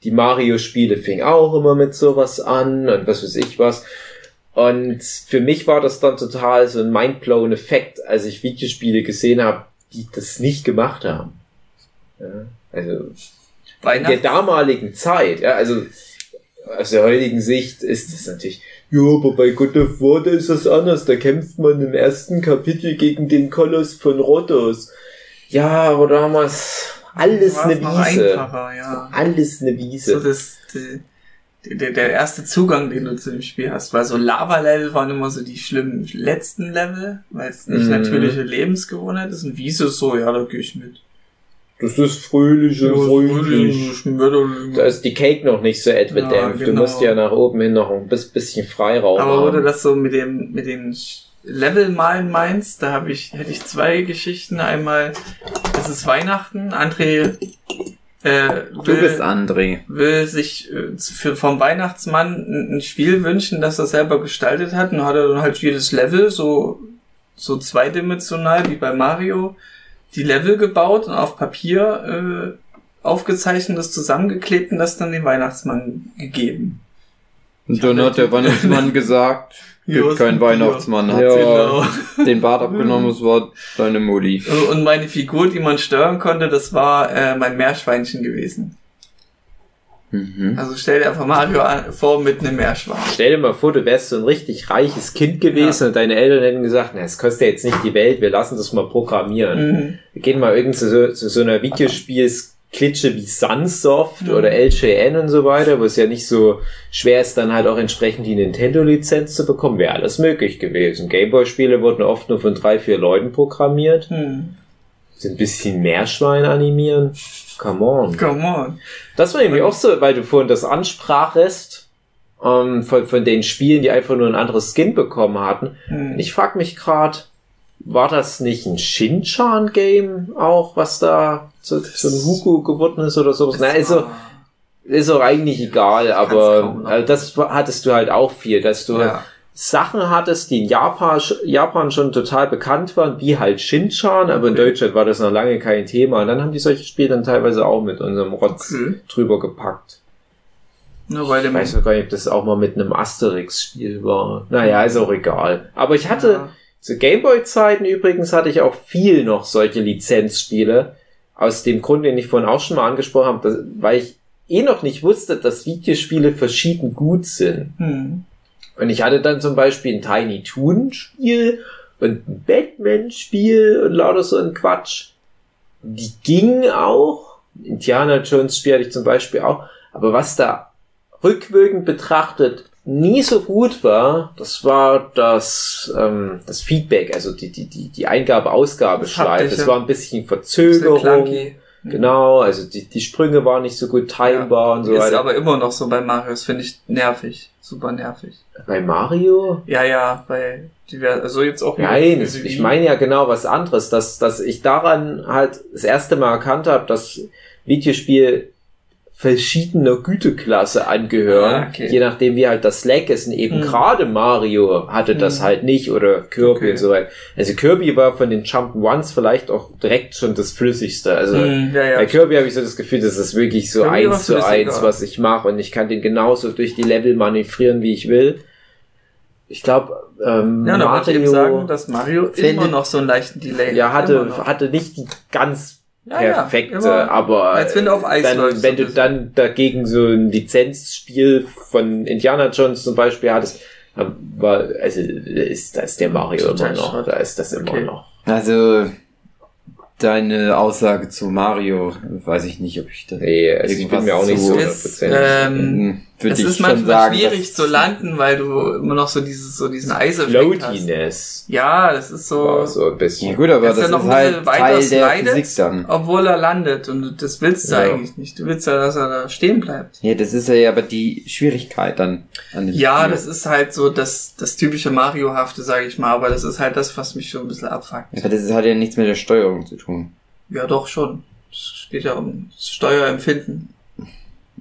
S2: die Mario-Spiele fingen auch immer mit sowas an und was weiß ich was. Und für mich war das dann total so ein mindblown Effekt, als ich Videospiele gesehen habe, die das nicht gemacht haben. Ja, also in der damaligen Zeit, ja, also aus der heutigen Sicht ist das natürlich, ja, aber bei God of War, da ist das anders. Da kämpft man im ersten Kapitel gegen den Koloss von Rhodos. Ja, aber damals alles eine Wiese.
S5: ja.
S2: Alles eine
S5: So
S2: Wiese.
S5: das, die, der, der erste Zugang, den du zu dem Spiel hast, weil so Lava-Level waren immer so die schlimmen letzten Level, weil es nicht
S2: Mhm.
S5: natürliche Lebensgewohnheit ist. Und Wiese so, ja, da gehe ich mit.
S2: Das ist fröhlich und freundlich. Da
S5: Aber
S2: ist die Cake noch nicht so etwadämpft.
S5: Ja,
S2: Du
S5: genau.
S2: musst ja nach oben hin noch ein bis- bisschen Freiraum
S5: wo du
S2: haben.
S5: das so mit dem, mit den Level malen meinst, da habe ich, hätte ich zwei Geschichten. Einmal, es ist Weihnachten, André, äh,
S3: Du
S5: will-
S3: bist André.
S5: will sich äh, für, vom Weihnachtsmann ein, ein Spiel wünschen, das er selber gestaltet hat. Und hat er dann halt jedes Level so, so zweidimensional wie bei Mario die Level gebaut und auf Papier äh, aufgezeichnet, das zusammengeklebt und das dann dem Weihnachtsmann gegeben.
S3: Und dann hat der Weihnachtsmann gesagt, <laughs> gibt
S5: ist
S3: kein
S5: ein Bier.
S3: Weihnachtsmann, hat
S2: Ja.
S3: sich <laughs> den Bart abgenommen, es war deine Mutti.
S5: Und meine Figur, die man steuern konnte, das war äh, mein Meerschweinchen gewesen.
S3: Mhm.
S5: Also stell dir einfach Mario an, vor mit einem Meerschwein.
S2: Stell dir mal vor, du wärst so ein richtig reiches Kind gewesen und deine Eltern hätten gesagt, na, es kostet ja jetzt nicht die Welt, wir lassen das mal programmieren.
S5: Mhm.
S2: Wir gehen mal irgend zu so, zu so einer Videospielsklitsche wie Sunsoft
S5: Mhm.
S2: oder LJN und so weiter, wo es ja nicht so schwer ist, dann halt auch entsprechend die Nintendo-Lizenz zu bekommen. Wäre alles möglich gewesen. Gameboy-Spiele wurden oft nur von drei, vier Leuten programmiert.
S5: Hm.
S2: So ein bisschen Meerschwein animieren. Come on.
S5: Come on.
S2: Das war nämlich auch so, weil du vorhin das ansprachest, ähm, von, von den Spielen, die einfach nur ein anderes Skin bekommen hatten.
S5: Hm.
S2: Ich frag mich gerade, war das nicht ein Shin-Chan-Game auch, was da zu, zu einem Hugo geworden ist oder sowas? Na, ist, so, ist auch eigentlich egal, aber also das hattest du halt auch viel, dass du
S5: ja.
S2: Sachen hattest, die in Japan, Japan schon total bekannt waren, wie halt Shin-Chan, aber in. Deutschland war das noch lange kein Thema. Und dann haben die solche Spiele dann teilweise auch mit unserem Rotz
S5: Okay.
S2: drüber gepackt.
S5: Nur bei
S2: Ich weiß noch gar nicht, ob das auch mal mit einem Asterix-Spiel war. Naja, ist auch egal. Aber ich hatte,
S5: Ja.
S2: zu Gameboy-Zeiten übrigens hatte ich auch viel noch solche Lizenzspiele. Aus dem Grund, den ich vorhin auch schon mal angesprochen habe, dass, weil ich eh noch nicht wusste, dass Videospiele verschieden gut sind.
S5: Hm.
S2: Und ich hatte dann zum Beispiel ein Tiny Toon Spiel und ein Batman-Spiel und lauter so ein Quatsch. Die gingen auch. Indiana Jones Spiel hatte ich zum Beispiel auch. Aber was da rückwirkend betrachtet nie so gut war, das war das, ähm, das Feedback, also die, die, die, die Eingabe-Ausgabeschleife. Es war ein bisschen Verzögerung.
S5: clunky.
S2: Genau, also die, die Sprünge waren nicht so gut timbar und so
S5: ist
S2: weiter.
S5: aber immer noch so bei Mario. Das finde ich nervig. Super nervig.
S2: Bei Mario?
S5: Ja, ja, bei divers, also jetzt auch
S2: Nein, ich meine ja genau was anderes, dass, dass ich daran halt das erste Mal erkannt habe, dass Videospiel verschiedener Güteklasse angehören.
S5: Ah, okay.
S2: Je nachdem, wie halt das Slack ist. Und eben
S5: Mhm.
S2: gerade Mario hatte das
S5: Mhm.
S2: halt nicht oder Kirby
S5: Okay.
S2: und so weiter. Also Kirby war von den Jump'n'Ones vielleicht auch direkt schon das flüssigste. Also
S5: Hm, ja, ja.
S2: bei Kirby habe ich so das Gefühl, das ist wirklich so
S5: Kirby
S2: eins zu eins, was ich mache und ich kann den genauso durch die Level manövrieren, wie ich will. Ich glaube, ähm,
S5: Ja,
S2: Mario
S5: eben sagen, dass Mario immer noch so einen leichten Delay
S2: ja, hatte, hatte nicht die ganz
S5: Ja, ja,
S2: perfekte,
S5: immer,
S2: aber
S5: als wenn du auf Eis
S2: dann,
S5: läufst,
S2: wenn
S5: so
S2: du dann dagegen so ein Lizenzspiel von Indiana Jones zum Beispiel hattest, dann war, also ist das der Mario
S5: Total
S2: immer noch, da ist das immer
S5: Okay.
S2: noch.
S3: Also, deine Aussage zu Mario, weiß ich nicht, ob ich da
S2: Nee, also ich bin mir auch nicht so
S3: zu-
S5: Es,
S2: 100%.
S5: ähm,
S3: Hm, würde
S5: es
S3: ich
S5: ist
S3: schon
S5: manchmal
S3: sagen,
S5: schwierig zu landen, weil du immer noch so dieses, so diesen Eiseffekt hast. Ja, das ist so,
S2: war so ein bisschen.
S3: Ja gut, aber das
S5: noch
S3: ist
S5: ein bisschen
S3: halt
S5: weiter
S3: Teil der
S5: slidet.
S3: Physik dann.
S5: obwohl er landet und das willst du
S2: Ja.
S5: eigentlich nicht. Du willst ja, dass er da stehen bleibt.
S3: Ja, das ist ja aber die Schwierigkeit dann an dem
S5: Ja,
S3: Spiel.
S5: das ist halt so das, das typische Mario-hafte, sage ich mal, aber das ist halt das, was mich schon ein bisschen abfuckt.
S3: Aber das hat ja nichts mit der Steuerung zu tun.
S5: Ja, doch schon. Es geht ja um das Steuerempfinden.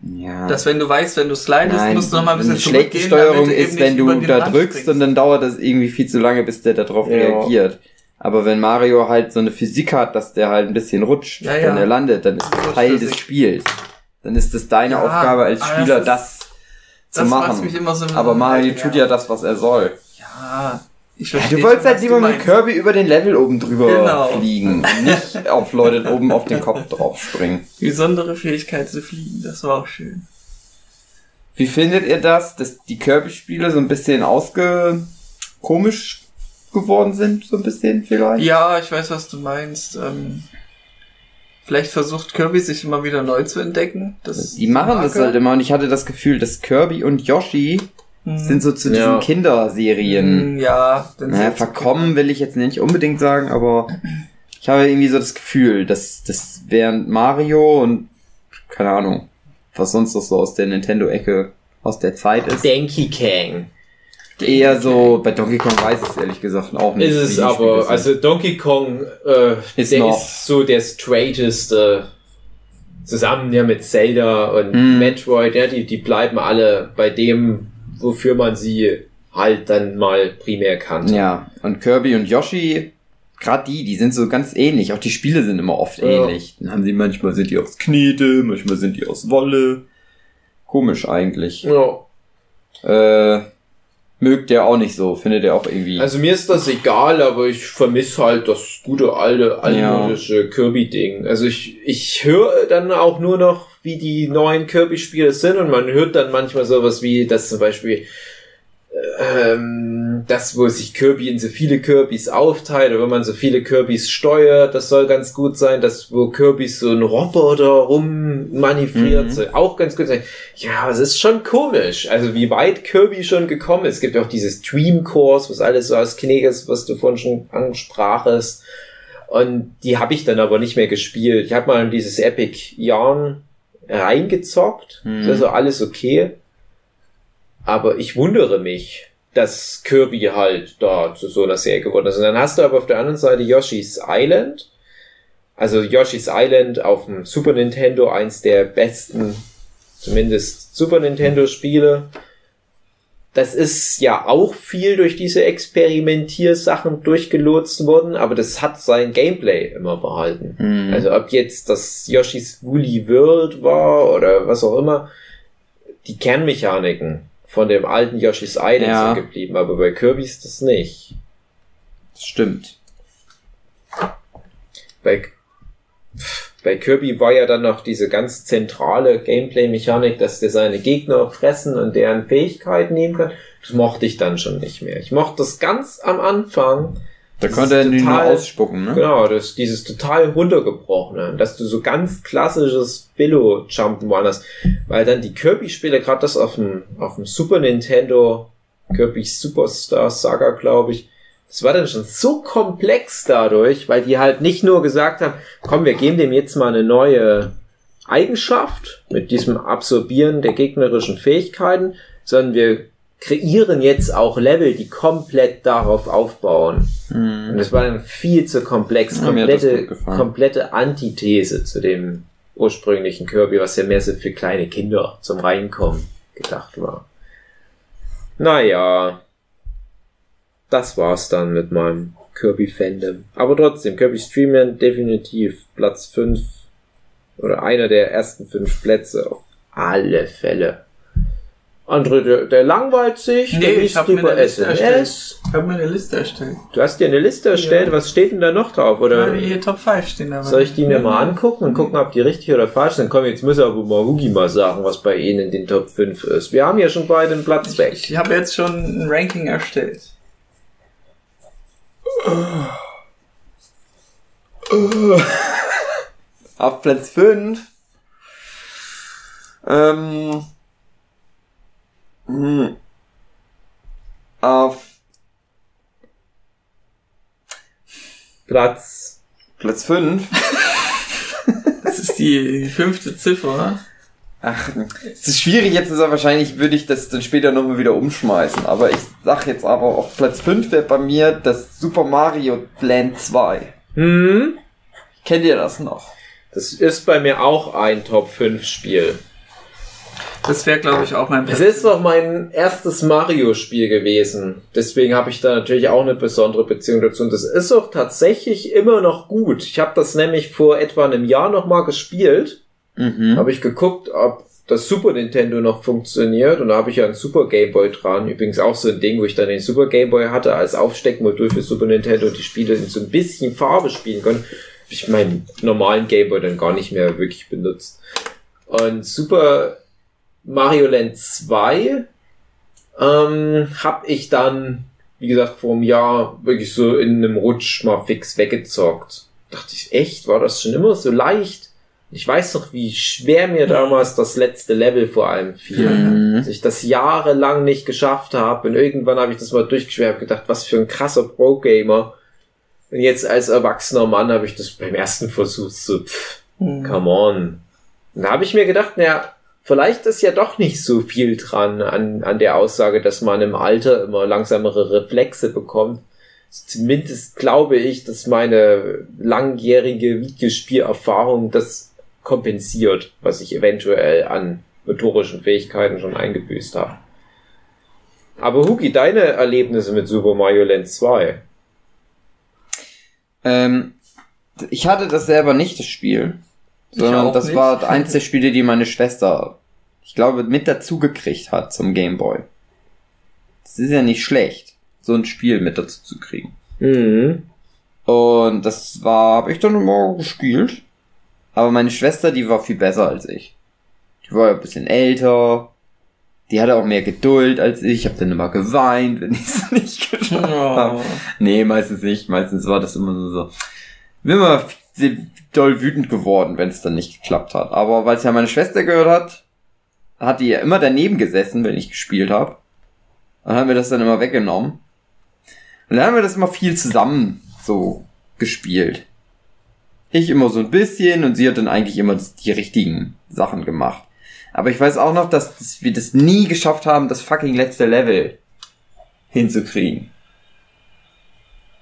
S3: Ja.
S5: Dass wenn du weißt, wenn du slidest,
S3: Nein,
S5: musst du noch mal ein bisschen
S3: schlechte Steuerung ist, wenn du da
S5: Rand
S3: drückst
S5: springst.
S3: und dann dauert das irgendwie viel zu lange, bis der darauf
S2: Ja.
S3: reagiert. Aber wenn Mario halt so eine Physik hat, dass der halt ein bisschen rutscht,
S5: Ja, ja.
S3: wenn er landet, dann ist
S5: Das
S3: das Teil
S5: Physik.
S3: des Spiels. Dann ist es deine Aufgabe als
S5: aber
S3: Spieler,
S5: das
S3: das,
S5: ist-
S3: zu
S5: das
S3: machen.
S5: mich immer so
S3: Aber Mario tut ja das, was er soll.
S5: Ja, ich
S3: Ja,
S5: verstehe
S3: du wolltest halt lieber mit. Kirby über den Level oben drüber
S5: Genau.
S3: fliegen und nicht auf Leute oben auf den Kopf drauf springen.
S5: Besondere Fähigkeit zu fliegen, das war auch schön.
S3: Wie findet ihr das, dass die Kirby-Spiele so ein bisschen ausge komisch geworden sind, so ein bisschen vielleicht?
S5: Ja, ich weiß, was du meinst. Ähm, vielleicht versucht Kirby sich immer wieder neu zu entdecken. Das
S3: Die machen das
S5: mag er.
S3: halt immer und ich hatte das Gefühl, dass Kirby und Yoshi. Sind so zu
S2: Ja.
S3: diesen Kinderserien.
S5: Hm, Ja,
S3: Naja, verkommen will ich jetzt nicht unbedingt sagen, aber ich habe irgendwie so das Gefühl, dass das während Mario und keine Ahnung, was sonst noch so aus der Nintendo-Ecke aus der Zeit ist,
S2: Donkey Kong.
S3: eher so, bei Donkey Kong weiß ich es ehrlich gesagt auch nicht.
S2: Ist es aber,
S3: sind.
S2: also Donkey Kong, äh,
S3: Ist
S2: der
S3: noch-
S2: ist so der straighteste, zusammen ja mit Zelda und
S3: Hm.
S2: Metroid, ja, die, die bleiben alle bei dem, wofür man sie halt dann mal primär kannte.
S3: Ja, und Kirby und Yoshi, gerade die, die sind so ganz ähnlich. Auch die Spiele sind immer oft
S2: Ja.
S3: ähnlich. Dann haben sie manchmal sind die aus Knete, manchmal sind die aus Wolle. Komisch eigentlich.
S2: Ja.
S3: Äh, mögt der auch nicht so, findet er auch irgendwie.
S2: Also mir ist das egal, aber ich vermisse halt das gute alte altmodische Kirby-Ding. Also ich, ich höre dann auch nur noch, wie die neuen Kirby-Spiele sind und man hört dann manchmal sowas wie, dass zum Beispiel ähm, das, wo sich Kirby in so viele Kirbys aufteilt, oder wenn man so viele Kirbys steuert, das soll ganz gut sein, das, wo Kirby so ein Roboter rummanövriert,
S3: Mhm.
S2: soll auch ganz gut sein. Ja, es ist schon komisch, also wie weit Kirby schon gekommen ist. Es gibt ja auch dieses Dream Course, was alles so aus ist, was du vorhin schon ansprachest. Und die habe ich dann aber nicht mehr gespielt. Ich habe mal dieses Epic Yarn reingezockt.
S3: Mhm.
S2: Also alles okay. Aber ich wundere mich, dass Kirby halt da zu so einer Serie geworden ist. Und dann hast du aber auf der anderen Seite Yoshi's Island. Also Yoshi's Island auf dem Super Nintendo, eins der besten, zumindest Super Nintendo Spiele. Das ist ja auch viel durch diese Experimentiersachen durchgelotst worden, aber das hat sein Gameplay immer behalten.
S3: Hm.
S2: Also ob jetzt das Yoshi's Woolly World war oder was auch immer, die Kernmechaniken von dem alten Yoshi's Island
S3: Ja.
S2: sind geblieben, aber bei Kirby ist das nicht.
S3: das stimmt.
S2: Bei, bei Kirby war ja dann noch diese ganz zentrale Gameplay-Mechanik, dass der seine Gegner fressen und deren Fähigkeiten nehmen kann. Das mochte ich dann schon nicht mehr. Ich mochte das ganz am Anfang.
S3: Da konnte er den nur ausspucken, ne?
S2: Genau, das, dieses total runtergebrochene, dass du so ganz klassisches Billo-Jump'n'One hast, weil dann die Kirby-Spiele, gerade das auf dem, auf dem Super Nintendo, Kirby Superstar Saga, glaube ich, das war dann schon so komplex dadurch, weil die halt nicht nur gesagt haben, komm, wir geben dem jetzt mal eine neue Eigenschaft mit diesem Absorbieren der gegnerischen Fähigkeiten, sondern wir kreieren jetzt auch Level, die komplett darauf aufbauen. Und
S3: Hm.
S2: das war dann viel zu komplex.
S3: Ja,
S2: Komplette,
S3: gefallen.
S2: komplette Antithese zu dem ursprünglichen Kirby, was ja mehr so für kleine Kinder zum Reinkommen gedacht war. Naja, das war's dann mit meinem Kirby-Fandom. Aber trotzdem, Kirby Streamland definitiv Platz 5 oder einer der ersten fünf Plätze auf alle Fälle. André, der, der langweilt sich,
S5: Nee,
S2: der
S5: ich
S2: liest über.
S5: Ich habe mir eine Liste erstellt.
S2: Du hast dir eine Liste erstellt, was steht denn da noch drauf? Oder
S5: Ja, die Top 5 stehen da.
S2: soll ich die mir mal angucken und gucken, ob die richtig oder falsch sind? Komm, jetzt muss aber mal Hugi mal sagen, was bei Ihnen in den Top 5 ist. Wir haben ja schon beide einen Platz weg.
S5: Ich habe jetzt schon ein Ranking erstellt.
S3: Auf Platz 5. Ähm, hm, auf
S2: Platz.
S3: Platz 5. <laughs>
S5: Das ist die fünfte Ziffer.
S3: Ach, es ist schwierig jetzt, ist wahrscheinlich würde ich das dann später nochmal wieder umschmeißen. Aber ich sag jetzt aber, auf Platz 5 wäre bei mir das Super Mario Land 2.
S2: Hm?
S3: Kennt ihr das noch?
S2: Das ist bei mir auch ein Top 5 Spiel.
S5: Das wäre, glaube ich, auch mein
S2: Es ist doch mein erstes Mario-Spiel gewesen. Deswegen habe ich da natürlich auch eine besondere Beziehung dazu. Und das ist auch tatsächlich immer noch gut. Ich habe das nämlich vor etwa einem Jahr nochmal gespielt.
S3: Mhm.
S2: Habe ich geguckt, ob das Super Nintendo noch funktioniert. Und da habe ich ja einen Super Game Boy dran. Übrigens auch so ein Ding, wo ich dann den Super Game Boy hatte als Aufsteckmodul für Super Nintendo und die Spiele in so ein bisschen Farbe spielen konnte. Hab ich meinen normalen Game Boy dann gar nicht mehr wirklich benutzt. Und Super Mario Land 2 ähm, habe ich dann, wie gesagt, vor einem Jahr wirklich so in einem Rutsch mal fix weggezockt. Dachte ich, echt, war das schon immer so leicht? Ich weiß noch, wie schwer mir damals das letzte Level vor allem fiel.
S3: Mhm.
S2: Dass ich das jahrelang nicht geschafft habe und irgendwann habe ich das mal durchgeschwärmt und gedacht, was für ein krasser Pro-Gamer. Und jetzt als erwachsener Mann habe ich das beim ersten Versuch so, pff,
S5: Hm.
S2: Come on. Und da habe ich mir gedacht, naja, vielleicht ist ja doch nicht so viel dran an, an der Aussage, dass man im Alter immer langsamere Reflexe bekommt. Zumindest glaube ich, dass meine langjährige Videospielerfahrung das kompensiert, was ich eventuell an motorischen Fähigkeiten schon eingebüßt habe. Aber Huki, deine Erlebnisse mit Super Mario Land 2?
S3: Ähm, ich hatte das selber nicht, das Spiel. Sondern das
S5: nicht.
S3: war <laughs> eins der Spiele, die meine Schwester, ich glaube, mit dazu gekriegt hat zum Game Boy. Das ist ja nicht schlecht, so ein Spiel mit dazu zu kriegen.
S2: Mhm.
S3: Und das war, habe ich dann immer gespielt. Aber meine Schwester, die war viel besser als ich. Die war ja ein bisschen älter. Die hatte auch mehr Geduld als ich. Ich habe dann immer geweint, wenn <laughs> ich es nicht geschafft habe.
S5: Oh.
S3: Nee, meistens nicht. Meistens war das immer nur so. Bin immer sehr doll wütend geworden, wenn es dann nicht geklappt hat. Aber weil es ja meine Schwester gehört hat, hat die ja immer daneben gesessen, wenn ich gespielt habe. Und haben wir das dann immer weggenommen. Und dann haben wir das immer viel zusammen so gespielt. Ich immer so ein bisschen und sie hat dann eigentlich immer die richtigen Sachen gemacht. Aber ich weiß auch noch, dass, dass wir das nie geschafft haben, das fucking letzte Level hinzukriegen.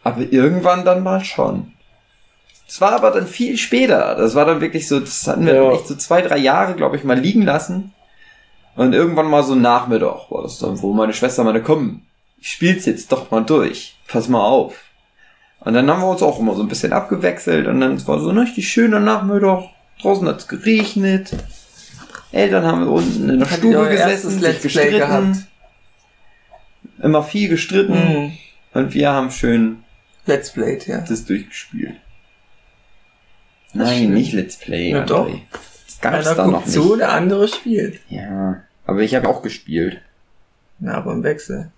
S3: Aber irgendwann dann mal schon. Das war aber dann viel später. Das war dann wirklich so, das hatten wir
S2: Ja.
S3: dann echt so zwei, drei Jahre, glaube ich, mal liegen lassen. Und irgendwann mal so Nachmittag war das dann, wo meine Schwester meine, komm, ich spiel's jetzt doch mal durch. Pass mal auf. Und dann haben wir uns auch immer so ein bisschen abgewechselt und dann es war so ein richtig schöner Nachmittag. Draußen hat's geregnet. Eltern haben unten in der
S5: ihr
S3: Stube gesessen, sich gestritten.
S5: gehabt?
S3: Immer viel gestritten.
S5: Hm.
S3: Und wir haben schön
S5: Let's Play, ja.
S3: das durchgespielt.
S5: Das
S3: Nein,
S5: stimmt.
S3: nicht Let's Play.
S5: Ja, doch.
S3: Das gab's
S5: Einer
S3: da noch nicht.
S5: der andere spielt.
S3: Ja, aber ich habe auch gespielt.
S5: Ja, aber im Wechsel.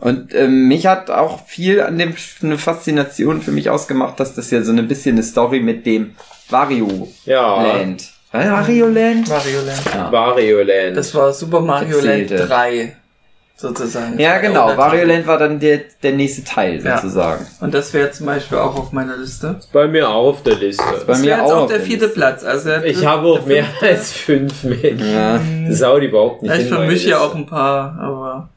S3: Und ähm, mich hat auch viel an dem eine Faszination für mich ausgemacht, dass das ja so ein bisschen eine Story mit dem Wario
S2: Ja,
S3: Land. Wario Land?
S5: Mario Land.
S3: Ja.
S2: Wario Land.
S5: Das war Super Mario Land
S3: Erzählte.
S5: 3. Sozusagen.
S3: Ja, genau. Wario. Land war dann der, der nächste Teil
S5: Ja.
S3: sozusagen.
S5: Und das wäre zum Beispiel auch auf meiner Liste.
S2: bei mir auch auf der Liste.
S3: Bei
S5: Das
S3: mir auch
S5: auch
S3: auf
S5: der vierte
S3: Liste.
S5: Platz. Also der
S2: Ich habe auch mehr
S5: fünfte.
S2: als fünf mit.
S3: Ja.
S2: Das haut überhaupt nicht
S5: Ja, ich vermische ja auch ein paar, aber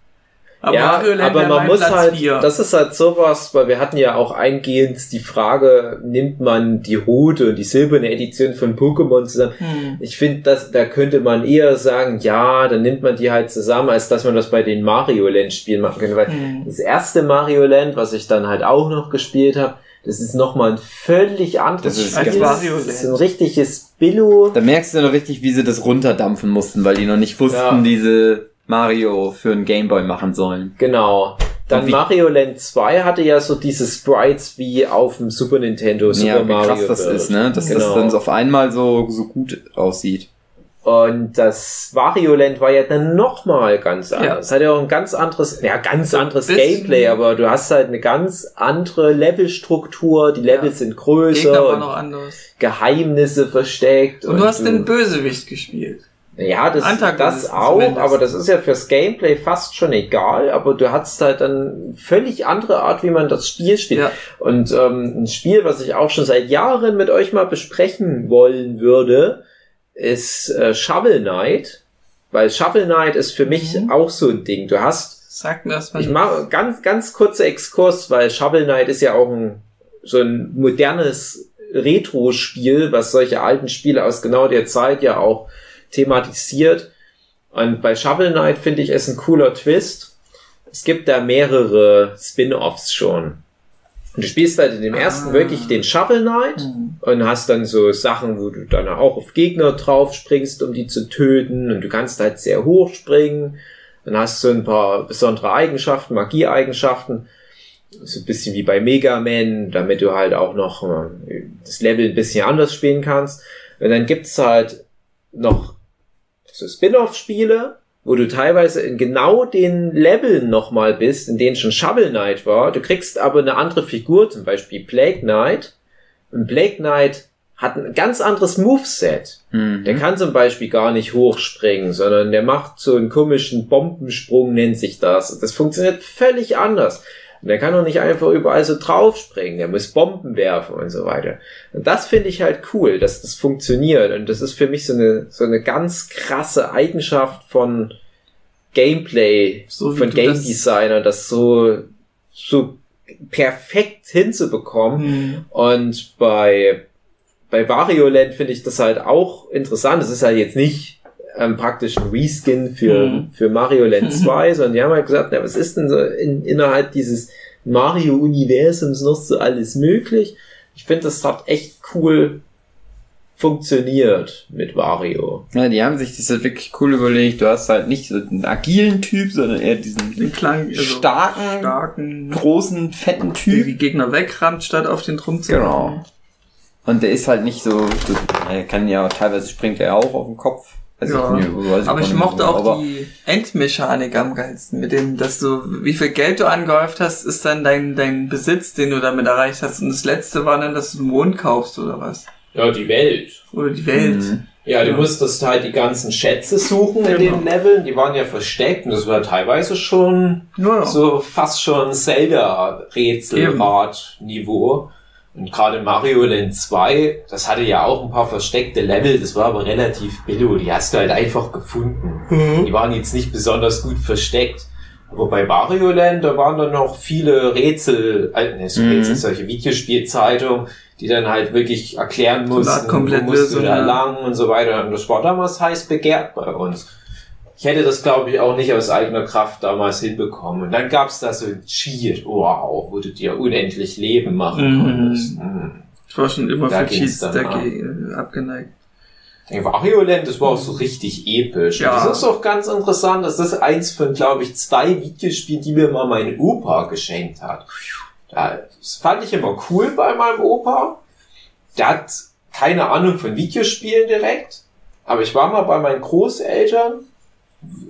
S5: Aber
S2: ja, aber man muss
S5: Platz
S2: halt,
S5: vier.
S2: das ist halt sowas, weil wir hatten ja auch eingehend die Frage, nimmt man die rote und die silberne Edition von Pokémon zusammen?
S5: Hm.
S2: Ich finde, dass da könnte man eher sagen, ja, dann nimmt man die halt zusammen, als dass man das bei den Mario Land Spielen machen könnte. Weil
S5: Hm.
S2: das erste Mario Land, was ich dann halt auch noch gespielt habe, das ist nochmal ein völlig anderes
S3: Das ist
S2: Spiel.
S5: als Mario
S2: das ist ein richtiges Billo.
S3: Da merkst du noch richtig, wie sie das runterdampfen mussten, weil die noch nicht wussten,
S2: Ja.
S3: diese Mario für einen Gameboy machen sollen.
S2: Genau. Dann
S3: Und
S2: Mario Land 2 hatte ja so diese Sprites wie auf dem Super Nintendo Super
S3: ja, wie
S2: Mario
S3: krass das
S2: World.
S3: ist, ne? Dass
S2: Genau.
S3: das dann so auf einmal so, so gut aussieht.
S2: Und das Wario Land war ja dann nochmal ganz anders.
S5: Ja.
S2: Es hat ja auch ein ganz anderes, ja, ganz anderes
S5: bisschen-
S2: Gameplay, aber du hast halt eine ganz andere Levelstruktur, die Level
S5: Ja.
S2: sind
S5: Gegner war
S2: größer
S5: noch
S2: und
S5: anders.
S2: Geheimnisse versteckt.
S5: Und du hast den Bösewicht gespielt.
S2: Ja, das, das auch,
S5: zumindest.
S2: aber das ist ja fürs Gameplay fast schon egal, aber du hast halt dann völlig andere Art, wie man das Spiel spielt.
S5: Ja.
S2: Und ähm, ein Spiel, was ich auch schon seit Jahren mit euch mal besprechen wollen würde, ist äh, Shovel Knight. Weil Shovel Knight ist für mich
S5: Mhm.
S2: auch so ein Ding. Du hast,
S5: Sag mir das mal.
S2: ich mache ganz, ganz kurzer Exkurs, weil Shovel Knight ist ja auch ein, so ein modernes Retro-Spiel, was solche alten Spiele aus genau der Zeit ja auch thematisiert. Und bei Shovel Knight finde ich es ein cooler Twist. Es gibt da mehrere Spin-offs schon. Und du spielst halt in dem ersten
S5: Ah.
S2: wirklich den Shovel Knight
S5: Hm.
S2: und hast dann so Sachen, wo du dann auch auf Gegner drauf springst, um die zu töten. Und du kannst halt sehr hoch springen. Dann hast du ein paar besondere Eigenschaften, Magieeigenschaften. So ein bisschen wie bei Mega Man, damit du halt auch noch äh, das Level ein bisschen anders spielen kannst. Und dann gibt's halt noch so Spin-off-Spiele, wo du teilweise in genau den Leveln nochmal bist, in denen schon Shovel Knight war. Du kriegst aber eine andere Figur, zum Beispiel Plague Knight. Und Plague Knight hat ein ganz anderes Moveset.
S3: Mhm.
S2: Der kann zum Beispiel gar nicht hochspringen, sondern der macht so einen komischen Bombensprung, nennt sich das. Das funktioniert völlig anders. Und der kann auch nicht einfach überall so draufspringen. Der muss Bomben werfen und so weiter. Und das finde ich halt cool, dass das funktioniert. Und das ist für mich so eine, so eine ganz krasse Eigenschaft von Gameplay,
S5: So
S2: von Game Designer, das so, so perfekt hinzubekommen.
S5: Hm.
S2: Und bei, bei Wario Land finde ich das halt auch interessant. Es ist halt jetzt nicht ähm, praktisch ein Reskin für,
S5: Mhm.
S2: für Mario Land <laughs> 2, sondern die haben halt gesagt, na, was ist denn so in, innerhalb dieses Mario-Universums noch so alles möglich? Ich finde, das hat echt cool funktioniert mit Wario.
S3: Ja, die haben sich das halt wirklich cool überlegt. Du hast halt nicht so einen agilen Typ, sondern eher diesen
S5: Den Klang, also
S3: starken,
S5: starken,
S3: großen, fetten
S5: der
S3: Typ.
S5: die Gegner wegrammt, statt auf den drum zu
S3: Genau. Und der ist halt nicht so, so er kann ja teilweise springt er auch auf den Kopf. Also
S5: Ja.
S3: ich, weiß
S5: Aber ich
S3: nicht,
S5: mochte auch
S3: aber-
S5: die Endmechanik am geilsten, mit dem, dass du, wie viel Geld du angehäuft hast, ist dann dein, dein Besitz, den du damit erreicht hast. Und das letzte war dann, dass du den Mond kaufst oder was.
S2: Ja, die Welt.
S5: Oder die Welt.
S3: Mhm.
S2: Ja, du
S5: Ja.
S2: musstest halt die ganzen Schätze suchen in
S5: Genau.
S2: den Leveln. Die waren ja versteckt und das war teilweise schon
S5: Ja, ja.
S2: so fast schon Zelda-Rätselrad-Niveau. Und gerade Mario Land 2, das hatte ja auch ein paar versteckte Level, das war aber relativ billig. Die hast du halt einfach gefunden.
S5: Mhm.
S2: Die waren jetzt nicht besonders gut versteckt. Aber bei Wario Land, da waren dann noch viele Rätsel, äh, ne, so
S3: Mhm.
S2: Rätsel, solche Videospielzeitungen, die dann halt wirklich erklären mussten, wo
S5: komplett
S2: musst du da lang und so weiter. Und das war damals heiß begehrt bei uns. Ich hätte das, glaube ich, auch nicht aus eigener Kraft damals hinbekommen. Und dann gab's da so ein Cheat, wow, wo du dir unendlich Leben machen
S5: Mhm.
S2: konntest. Mhm.
S5: Ich war schon immer
S2: Da
S5: für Cheats dagegen, abgeneigt.
S2: Ja, Wario Land, das war auch so richtig episch.
S5: Ja.
S2: Und Das ist auch ganz interessant, dass das eins von, glaube ich, zwei Videospielen, die mir mal mein Opa geschenkt hat. Das fand ich immer cool bei meinem Opa. Der hat keine Ahnung von Videospielen direkt. Aber ich war mal bei meinen Großeltern.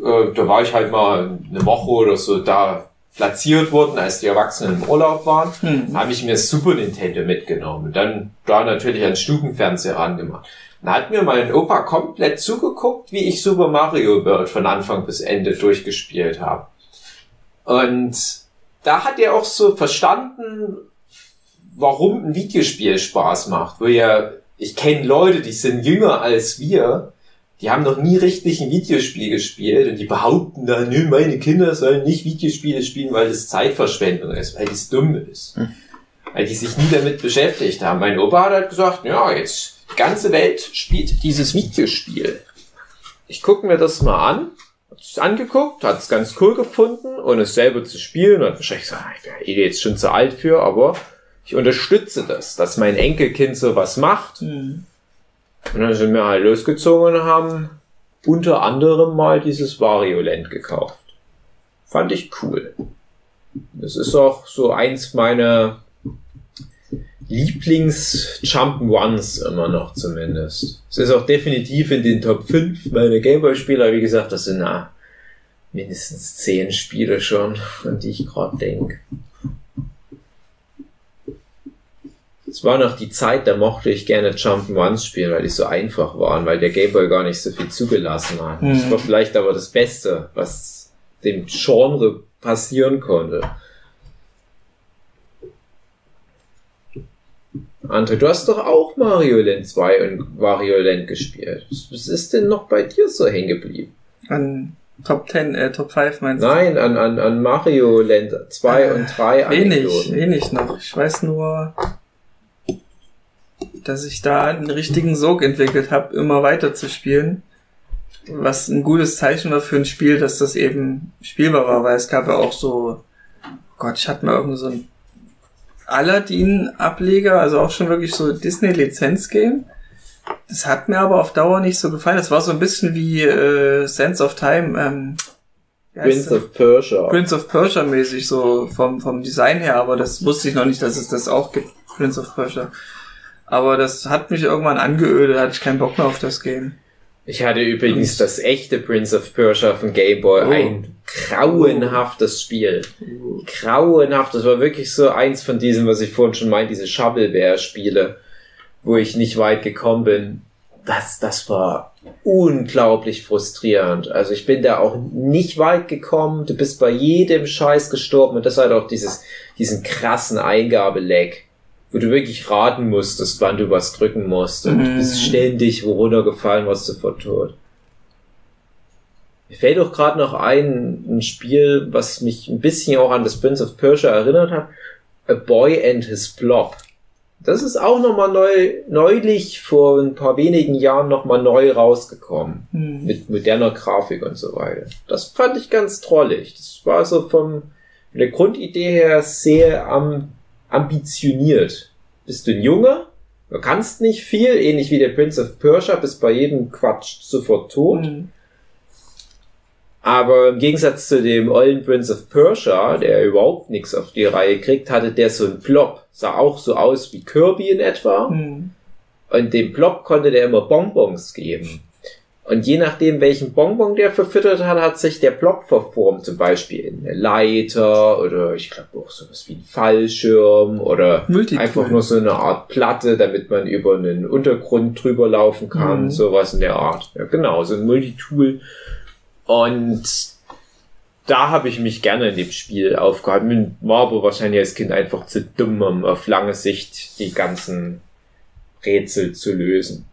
S2: Äh, Da war ich halt mal eine Woche oder so da platziert worden, als die Erwachsenen im Urlaub waren
S5: Hm.
S2: habe ich mir Super Nintendo mitgenommen. Dann da natürlich einen Stubenfernseher rangemacht. Dann hat mir mein Opa komplett zugeguckt, wie ich Super Mario World von Anfang bis Ende durchgespielt habe. Und da hat er auch so verstanden, warum ein Videospiel Spaß macht. Wo ja, ich kenne Leute, die sind jünger als wir die haben noch nie richtig ein Videospiel gespielt und die behaupten dann, nö, meine Kinder sollen nicht Videospiele spielen, weil das Zeitverschwendung ist, weil das dumm ist. Weil die sich nie damit beschäftigt haben. Mein Opa hat halt gesagt, ja, jetzt die ganze Welt spielt dieses Videospiel. Ich gucke mir das mal an, hat es angeguckt, hat es ganz cool gefunden und es selber zu spielen und hat wahrscheinlich gesagt, ich bin eh jetzt schon zu alt für, aber ich unterstütze das, dass mein Enkelkind sowas macht. Und dann sind wir halt losgezogen und haben unter anderem mal dieses Wario Land gekauft. Fand ich cool. Das ist auch so eins meiner Lieblings-Jump'n'Ones immer noch zumindest. Es ist auch definitiv in den Top 5 meiner Gameboy-Spieler. Wie gesagt, das sind na, mindestens 10 Spiele schon, an die ich gerade denke. Es war noch die Zeit, da mochte ich gerne Jump'n'Ones spielen, weil die so einfach waren, weil der Gameboy gar nicht so viel zugelassen hat. Das war vielleicht aber das Beste, was dem Genre passieren konnte. André, du hast doch auch Mario Land 2 und Wario Land gespielt. Was ist denn noch bei dir so hängen geblieben?
S5: An Top 10, äh, Top 5 meinst du?
S2: Nein, an, an, an Mario Land 2 und 3
S5: Wenig,
S2: Anekdoten.
S5: wenig noch. Ich weiß nur, dass ich da einen richtigen Sog entwickelt habe, immer weiter zu spielen. Was ein gutes Zeichen war für ein Spiel, dass das eben spielbar war, weil es gab ja auch so, Gott, ich hatte mal irgendwie so ein Aladdin-Ableger, also auch schon wirklich so Disney-Lizenz-Game. Das hat mir aber auf Dauer nicht so gefallen. Das war so ein bisschen wie äh, Sense of Time. Ähm,
S2: Prince
S5: das?
S2: of Persia.
S5: Prince of Persia mäßig so vom, vom Design her, aber das wusste ich noch nicht, dass es das auch gibt, Prince of Persia. Aber das hat mich irgendwann angeödet, hatte ich keinen Bock mehr auf das Game.
S2: Ich hatte übrigens das echte Prince of Persia von Game Boy.
S5: Oh.
S2: Ein grauenhaftes Spiel. Grauenhaft. Das war wirklich so eins von diesen, was ich vorhin schon meinte, diese Shovelware-Spiele, wo ich nicht weit gekommen bin. Das, das war unglaublich frustrierend. Also ich bin da auch nicht weit gekommen. Du bist bei jedem Scheiß gestorben und das hat auch dieses, diesen krassen Eingabelag, wo du wirklich raten musstest, wann du was drücken musst und du bist ständig wo runtergefallen, was sofort tot. Mir fällt auch gerade noch ein, ein Spiel, was mich ein bisschen auch an das Prince of Persia erinnert hat. A Boy and His Blob. Das ist auch nochmal neu, neulich vor ein paar wenigen Jahren nochmal neu rausgekommen. Mit moderner Grafik und so weiter. Das fand ich ganz trollig. Das war so vom, von der Grundidee her sehr am, ambitioniert. Bist du ein Junge? Du kannst nicht viel, ähnlich wie der Prince of Persia, bist bei jedem Quatsch sofort tot. Aber im Gegensatz zu dem ollen Prince of Persia, der überhaupt nichts auf die Reihe kriegt, hatte der so einen Blob. Sah auch so aus wie Kirby in etwa. Und dem Blob konnte der immer Bonbons geben. Und je nachdem, welchen Bonbon der verfüttert hat, hat sich der Blob verformt. Zum Beispiel in eine Leiter oder ich glaube auch sowas wie ein Fallschirm oder
S5: Multitool.
S2: einfach nur so eine Art Platte, damit man über einen Untergrund drüber laufen kann.
S5: Mhm.
S2: Sowas in der Art. Ja, genau, so ein Multitool. Und da habe ich mich gerne in dem Spiel aufgehalten. War aber wahrscheinlich als Kind einfach zu dumm, um auf lange Sicht die ganzen Rätsel zu lösen.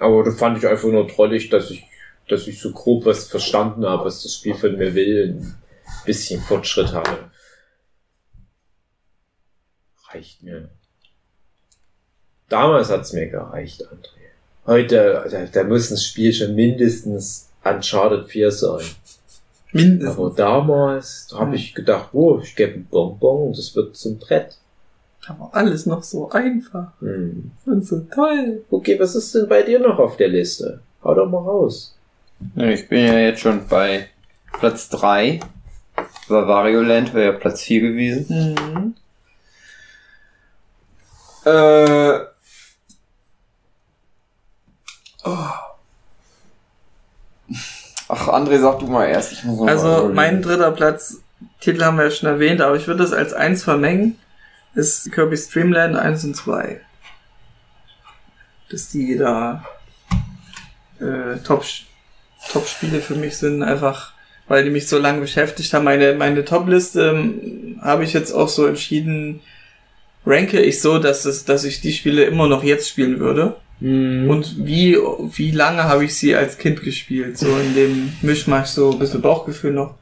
S2: Aber da fand ich einfach nur trollig, dass ich, dass ich so grob was verstanden habe, was das Spiel von mir will, ein bisschen Fortschritt habe. Reicht mir. Damals hat's mir gereicht, André. Heute, da, da muss ein Spiel schon mindestens Uncharted 4 sein.
S5: Mindestens.
S2: Aber damals da habe ich gedacht, oh, ich gebe ein Bonbon und das wird zum Brett.
S5: Aber alles noch so einfach
S2: Hm.
S5: und so toll.
S2: Okay, was ist denn bei dir noch auf der Liste? Hau doch mal raus.
S3: Ich bin ja jetzt schon bei Platz 3. Bei Wario Land wäre ja Platz 4 gewesen.
S5: Mhm.
S3: Äh. Oh. Ach, André, sag du mal erst. Ich muss noch mal
S5: Also
S3: überlegen.
S5: mein dritter Platz, Titel haben wir ja schon erwähnt, aber ich würde das als eins vermengen, ist Kirby's Dreamland 1 und 2. Dass die da äh, Top, Top-Spiele für mich sind, einfach weil die mich so lange beschäftigt haben. Meine, meine Top-Liste ähm, habe ich jetzt auch so entschieden, ranke ich so, dass, es, dass ich die Spiele immer noch jetzt spielen würde. Und wie, wie lange habe ich sie als Kind gespielt? So in dem Mischmasch, so ein bisschen Bauchgefühl noch.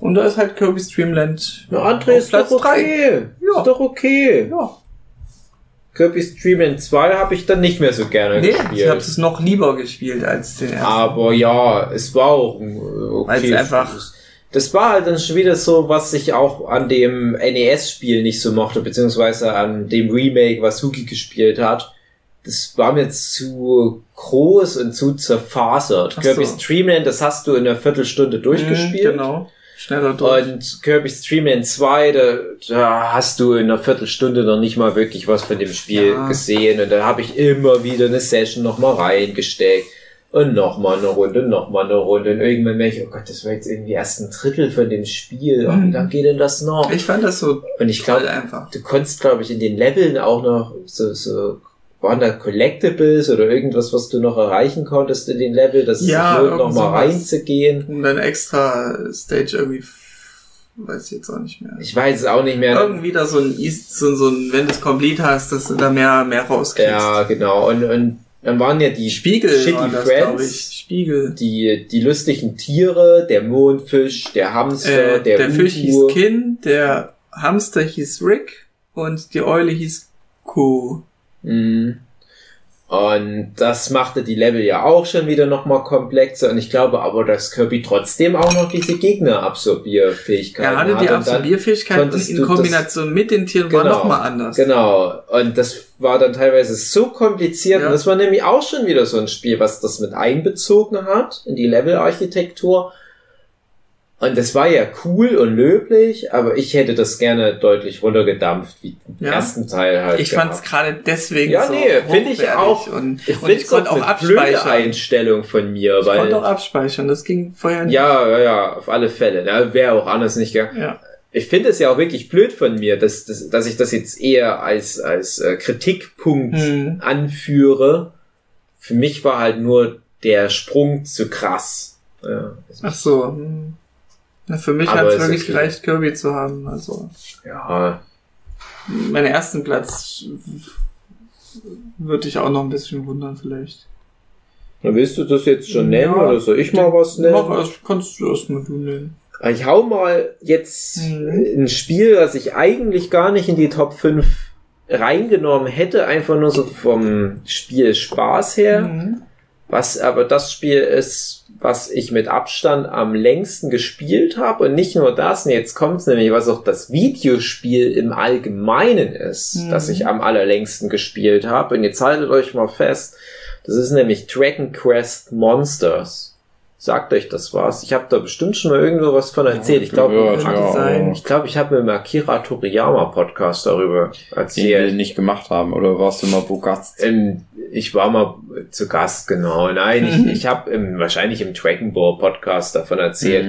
S5: Und da ist halt Kirby's Dreamland
S2: Na, André, ist doch okay.
S5: Ja.
S2: Ist doch okay.
S5: Ja.
S2: Kirby's Dream Land 2 habe ich dann nicht mehr so gerne
S5: Nee,
S2: gespielt.
S5: ich habe es noch lieber gespielt als den ersten.
S2: Aber ja, es war auch äh, okay.
S5: einfach-
S2: Das war halt dann schon wieder so, was ich auch an dem NES-Spiel nicht so mochte, beziehungsweise an dem Remake, was Suki gespielt hat. Das war mir zu groß und zu zerfasert.
S5: So.
S2: Kirby's Dream Land, das hast du in einer Viertelstunde durchgespielt.
S5: Mhm, Genau. Schneller durch.
S2: Und Kirby's Dream Land 2, da, da hast du in einer Viertelstunde noch nicht mal wirklich was von dem Spiel
S5: Ja.
S2: gesehen. Und da habe ich immer wieder eine Session nochmal reingesteckt. Und nochmal eine Runde, nochmal eine Runde. Und irgendwann merke ich, oh Gott, das war jetzt irgendwie erst ein Drittel von dem Spiel. Oh, wie
S5: Mhm.
S2: lange geht denn das noch?
S5: ich fand das so
S2: Und ich glaube, du konntest, glaube ich, in den Leveln auch noch so, so, waren da Collectibles oder irgendwas, was du noch erreichen konntest in den Level, dass es
S5: Ja,
S2: sich lohnt, nochmal reinzugehen.
S5: Um dann extra Stage irgendwie, weiß ich jetzt auch nicht mehr.
S2: Ich weiß es auch nicht mehr.
S5: Irgendwie da so ein East, so, so ein, wenn du es complete hast, dass du da mehr, mehr rauskriegst.
S2: Ja, genau. Und, und dann waren ja die
S5: Spiegel
S2: Shitty
S5: das,
S2: Friends,
S5: ich. Spiegel.
S2: die, die lustigen Tiere, der Mondfisch, der Hamster,
S5: Äh,
S2: der,
S5: der Fisch hieß Kin, der Hamster hieß Rick und die Eule hieß Ku.
S2: Mhm. Und das machte die Level ja auch schon wieder nochmal komplexer. Und ich glaube aber, dass Kirby trotzdem auch noch diese Gegnerabsorbierfähigkeit
S5: Er hatte die Absorbierfähigkeit und in
S2: du das-
S5: Kombination mit den Tieren war
S2: Genau.
S5: nochmal anders.
S2: Genau. Und das war dann teilweise so kompliziert.
S5: Ja.
S2: Und das war nämlich auch schon wieder so ein Spiel, was das mit einbezogen hat in die Levelarchitektur. Und das war ja cool und löblich, aber ich hätte das gerne deutlich runtergedampft, wie im
S5: Ja.
S2: ersten Teil halt.
S5: Ich fand es gerade deswegen
S2: Ja,
S5: so
S2: nee, finde ich auch.
S5: Und,
S2: Ich
S5: und
S2: finde
S5: ich konnte
S2: auch
S5: abspeichern.
S2: Einstellung von mir,
S5: Ich
S2: weil
S5: konnte auch abspeichern, das ging vorher nicht.
S2: ja, ja, ja, auf alle Fälle. Ja, Wäre auch anders nicht gegangen.
S5: Ja.
S2: Ich finde es ja auch wirklich blöd von mir, dass, dass, dass ich das jetzt eher als, als äh, Kritikpunkt
S5: Hm.
S2: anführe. Für mich war halt nur der Sprung zu krass. Ja,
S5: Ach so. hm. Na, für mich hat es wirklich
S2: okay.
S5: gereicht, Kirby zu haben. Also
S2: ja
S5: meinen ersten Platz würde ich auch noch ein bisschen wundern vielleicht.
S2: dann willst du das jetzt schon
S5: Ja.
S2: nennen oder soll ich mal was nennen?
S5: Mach erst, kannst du erst mal du nennen.
S2: Ich hau mal jetzt
S5: Mhm.
S2: ein Spiel, das ich eigentlich gar nicht in die Top 5 reingenommen hätte, einfach nur so vom Spiel Spaß her.
S5: Mhm.
S2: Was aber das Spiel ist, was ich mit Abstand am längsten gespielt habe. Und nicht nur das, und jetzt kommt's nämlich, was auch das Videospiel im Allgemeinen ist,
S5: Mhm.
S2: das ich am allerlängsten gespielt habe. Und jetzt haltet euch mal fest, das ist nämlich Dragon Quest Monsters. Sagt euch das was? Ich habe da bestimmt schon mal irgendwo was von erzählt. Ich glaube,
S5: ja,
S2: ich glaube, ich habe mit dem Akira Toriyama Podcast darüber
S1: Den wir
S2: erzählt.
S1: nicht gemacht haben. Oder warst du mal wo Gast?
S2: Ähm, ich war mal zu Gast, genau. Nein, ich, <laughs> ich habe wahrscheinlich im Dragon Ball Podcast davon erzählt,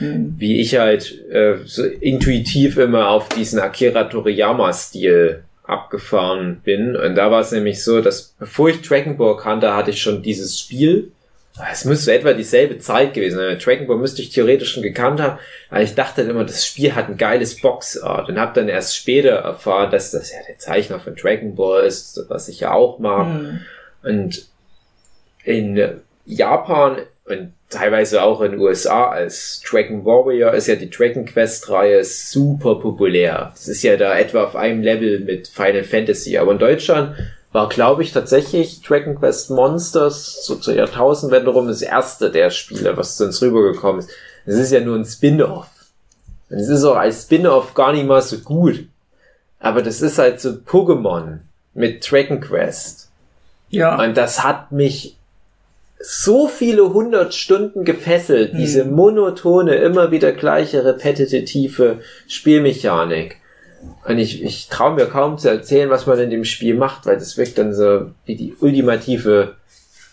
S1: Mhm.
S5: Mhm.
S2: wie ich halt äh, so intuitiv immer auf diesen Akira Toriyama-Stil abgefahren bin. Und da war es nämlich so, dass bevor ich Dragon Ball kannte, hatte ich schon dieses Spiel. Es müsste etwa dieselbe Zeit gewesen sein. Dragon Ball müsste ich theoretisch schon gekannt haben. Aber ich dachte dann immer, das Spiel hat ein geiles Boxart. Und habe dann erst später erfahren, dass das ja der Zeichner von Dragon Ball ist, was ich ja auch mag.
S5: Mhm.
S2: Und in Japan und teilweise auch in den USA als Dragon Warrior ist ja die Dragon Quest Reihe super populär. Das ist ja da etwa auf einem Level mit Final Fantasy. Aber in Deutschland war, glaube ich, tatsächlich Dragon Quest Monsters so zur Jahrtausendwende rum das erste der Spiele, was zu uns rübergekommen ist. Es ist ja nur ein Spin-off. Und es ist auch als Spin-off gar nicht mal so gut. Aber das ist halt so Pokémon mit Dragon Quest.
S5: Ja.
S2: Und das hat mich so viele hundert Stunden gefesselt,
S5: Hm.
S2: diese monotone, immer wieder gleiche, repetitive Spielmechanik. Und ich, ich traue mir kaum zu erzählen, was man in dem Spiel macht, weil das wirkt dann so wie die ultimative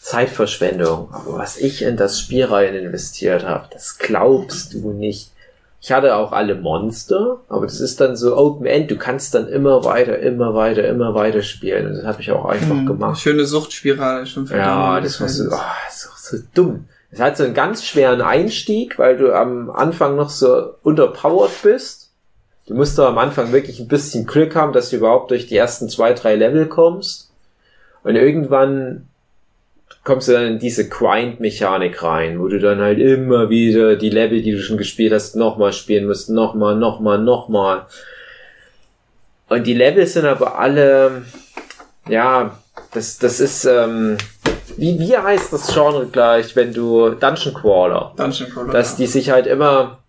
S2: Zeitverschwendung. Aber was ich in das Spiel rein investiert habe, das glaubst du nicht. Ich hatte auch alle Monster, aber das ist dann so Open End. Du kannst dann immer weiter, immer weiter, immer weiter spielen. Und das habe ich auch einfach
S5: Mhm.
S2: gemacht.
S5: Schöne Suchtspirale schon für
S2: Ja, das war so, oh, ist auch so dumm. Es hat so einen ganz schweren Einstieg, weil du am Anfang noch so unterpowered bist. Du musst doch am Anfang wirklich ein bisschen Glück haben, dass du überhaupt durch die ersten zwei, drei Level kommst. Und irgendwann kommst du dann in diese Grind-Mechanik rein, wo du dann halt immer wieder die Level, die du schon gespielt hast, nochmal spielen musst, nochmal, nochmal, nochmal. Und die Level sind aber alle, ja, das, das ist, ähm, wie, wie heißt das Genre gleich, wenn du Dungeon Crawler,
S5: Dungeon Crawler.
S2: dass die sich halt immer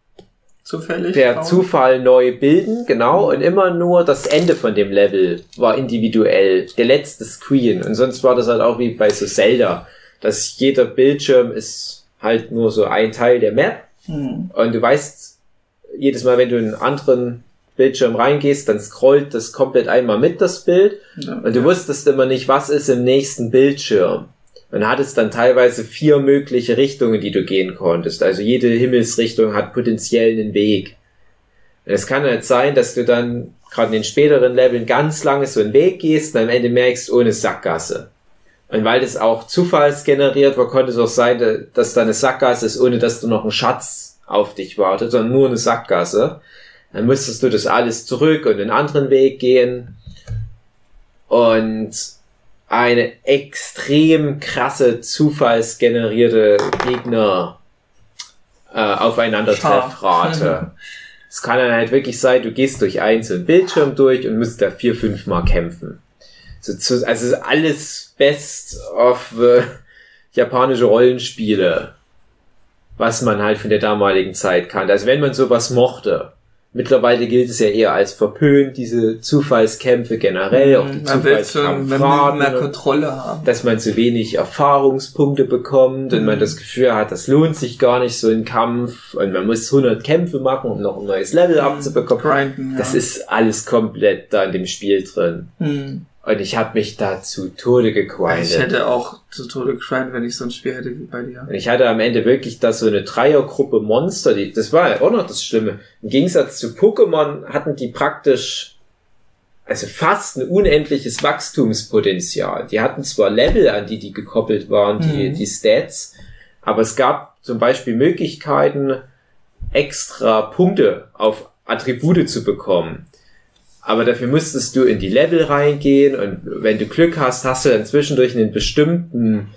S5: zufällig.
S2: per
S5: bauen.
S2: Zufall neu bilden, genau, und immer nur das Ende von dem Level war individuell, der letzte Screen. Und sonst war das halt auch wie bei so Zelda, dass jeder Bildschirm ist halt nur so ein Teil der Map.
S5: Hm.
S2: Und du weißt, jedes Mal, wenn du in einen anderen Bildschirm reingehst, dann scrollt das komplett einmal mit das Bild.
S5: Ja.
S2: Und du wusstest immer nicht, was ist im nächsten Bildschirm. Und hattest dann teilweise vier mögliche Richtungen, die du gehen konntest. Also jede Himmelsrichtung hat potenziell einen Weg. Und es kann halt sein, dass du dann gerade in den späteren Leveln ganz lange so einen Weg gehst und am Ende merkst, ohne Sackgasse. Und weil das auch zufallsgeneriert war, konnte es auch sein, dass da eine Sackgasse ist, ohne dass du noch einen Schatz auf dich wartet, sondern nur eine Sackgasse. Dann müsstest du das alles zurück und einen anderen Weg gehen. Und eine extrem krasse zufallsgenerierte Gegner äh, Aufeinandertreffrate. <laughs> Es kann dann halt wirklich sein, du gehst durch einen Bildschirm durch und musst da vier, fünf Mal kämpfen. So, zu, also es ist alles best of äh, <laughs> japanische Rollenspiele, was man halt von der damaligen Zeit kannte. Also wenn man sowas mochte. Mittlerweile gilt es ja eher als verpönt, diese Zufallskämpfe generell, auch die
S5: will schon man will mehr Kontrolle haben.
S2: dass man zu wenig Erfahrungspunkte bekommt und
S5: Mhm.
S2: man das Gefühl hat, das lohnt sich gar nicht so ein Kampf und man muss 100 Kämpfe machen, um noch ein neues Level abzubekommen.
S5: Grinden, ja.
S2: Das ist alles komplett da in dem Spiel drin. Und ich habe mich da zu Tode
S5: Ich
S2: gegrindet.
S5: hätte auch zu Tode gegrindet, wenn ich so ein Spiel hätte wie bei dir.
S2: Und ich hatte am Ende wirklich da so eine Dreiergruppe Monster, die, das war ja auch noch das Schlimme. Im Gegensatz zu Pokémon hatten die praktisch, also fast ein unendliches Wachstumspotenzial. Die hatten zwar Level, an die die gekoppelt waren, die,
S5: Mhm.
S2: die Stats, aber es gab zum Beispiel Möglichkeiten, extra Punkte auf Attribute zu bekommen. Aber dafür müsstest du in die Level reingehen und wenn du Glück hast, hast du dann zwischendurch einen bestimmten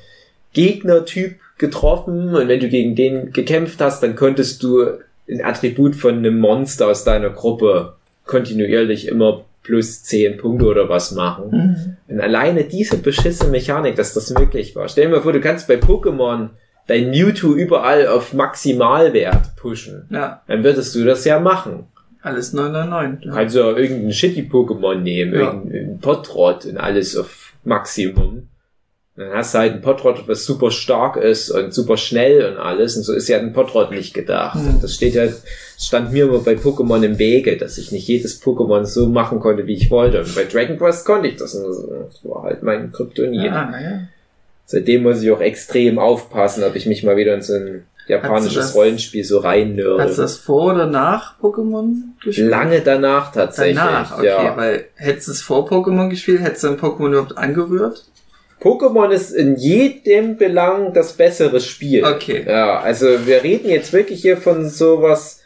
S2: Gegnertyp getroffen und wenn du gegen den gekämpft hast, dann konntest du ein Attribut von einem Monster aus deiner Gruppe kontinuierlich immer plus 10 Punkte oder was machen. Und alleine diese beschissene Mechanik, dass das möglich war. Stell dir mal vor, du kannst bei Pokémon dein Mewtwo überall auf Maximalwert pushen.
S5: Ja,
S2: Dann würdest du das ja machen.
S5: Alles 999.
S2: Du
S5: Ja.
S2: kannst ja irgendein Shitty-Pokémon nehmen,
S5: Ja.
S2: irgendein Potrot und alles auf Maximum. Dann hast du halt ein Potrot, was super stark ist und super schnell und alles. Und so ist ja ein Potrot nicht gedacht.
S5: Hm.
S2: Das steht ja, stand mir immer bei Pokémon im Wege, dass ich nicht jedes Pokémon so machen konnte, wie ich wollte. Und bei Dragon Quest konnte ich das. Das war halt mein Kryptonit.
S5: Ah, ja.
S2: Seitdem muss ich auch extrem aufpassen, ob ich mich mal wieder in so ein
S5: du
S2: japanisches
S5: das-
S2: Rollenspiel so reinnörde.
S5: Hast du das vor oder nach Pokémon gespielt?
S2: Lange danach tatsächlich.
S5: Danach, okay,
S2: ja.
S5: weil hättest du es vor Pokémon gespielt, hättest du ein Pokémon überhaupt angerührt?
S2: Pokémon ist in jedem Belang das bessere Spiel.
S5: Okay.
S2: Ja, also wir reden jetzt wirklich hier von sowas.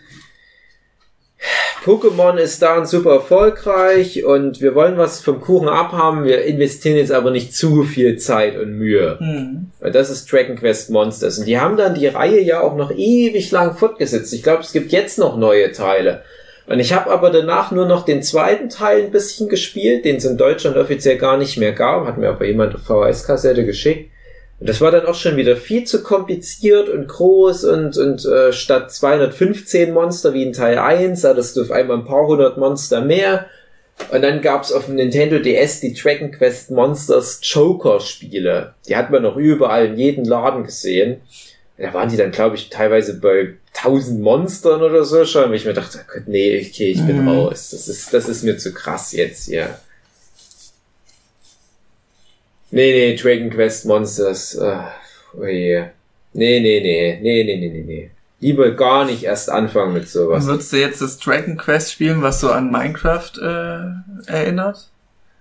S2: Pokémon ist da super erfolgreich und wir wollen was vom Kuchen abhaben. Wir investieren jetzt aber nicht zu viel Zeit und Mühe.
S5: Hm.
S2: Weil das ist Dragon Quest Monsters. Und die haben dann die Reihe ja auch noch ewig lang fortgesetzt. Ich glaube, es gibt jetzt noch neue Teile. Und ich habe aber danach nur noch den zweiten Teil ein bisschen gespielt, den es in Deutschland offiziell gar nicht mehr gab. Hat mir aber jemand eine VHS-Kassette geschickt. Und das war dann auch schon wieder viel zu kompliziert und groß und, und äh, statt 215 Monster wie in Teil 1 hattest du auf einmal ein paar hundert Monster mehr. Und dann gab's auf dem Nintendo DS die Dragon Quest Monsters Joker Spiele. Die hat man noch überall in jedem Laden gesehen. Und da waren die dann, glaube ich, teilweise bei 1000 Monstern oder so schon. Und ich mir dachte, Gott, nee, okay, ich bin
S5: Mhm.
S2: raus. Das ist, das ist mir zu krass jetzt hier. Nee, nee, Dragon Quest Monsters. Ach, oh je. Nee, nee, nee, nee, nee, nee, nee, nee. Lieber gar nicht erst anfangen mit sowas.
S5: Würdest du jetzt das Dragon Quest spielen, was so an Minecraft äh, erinnert?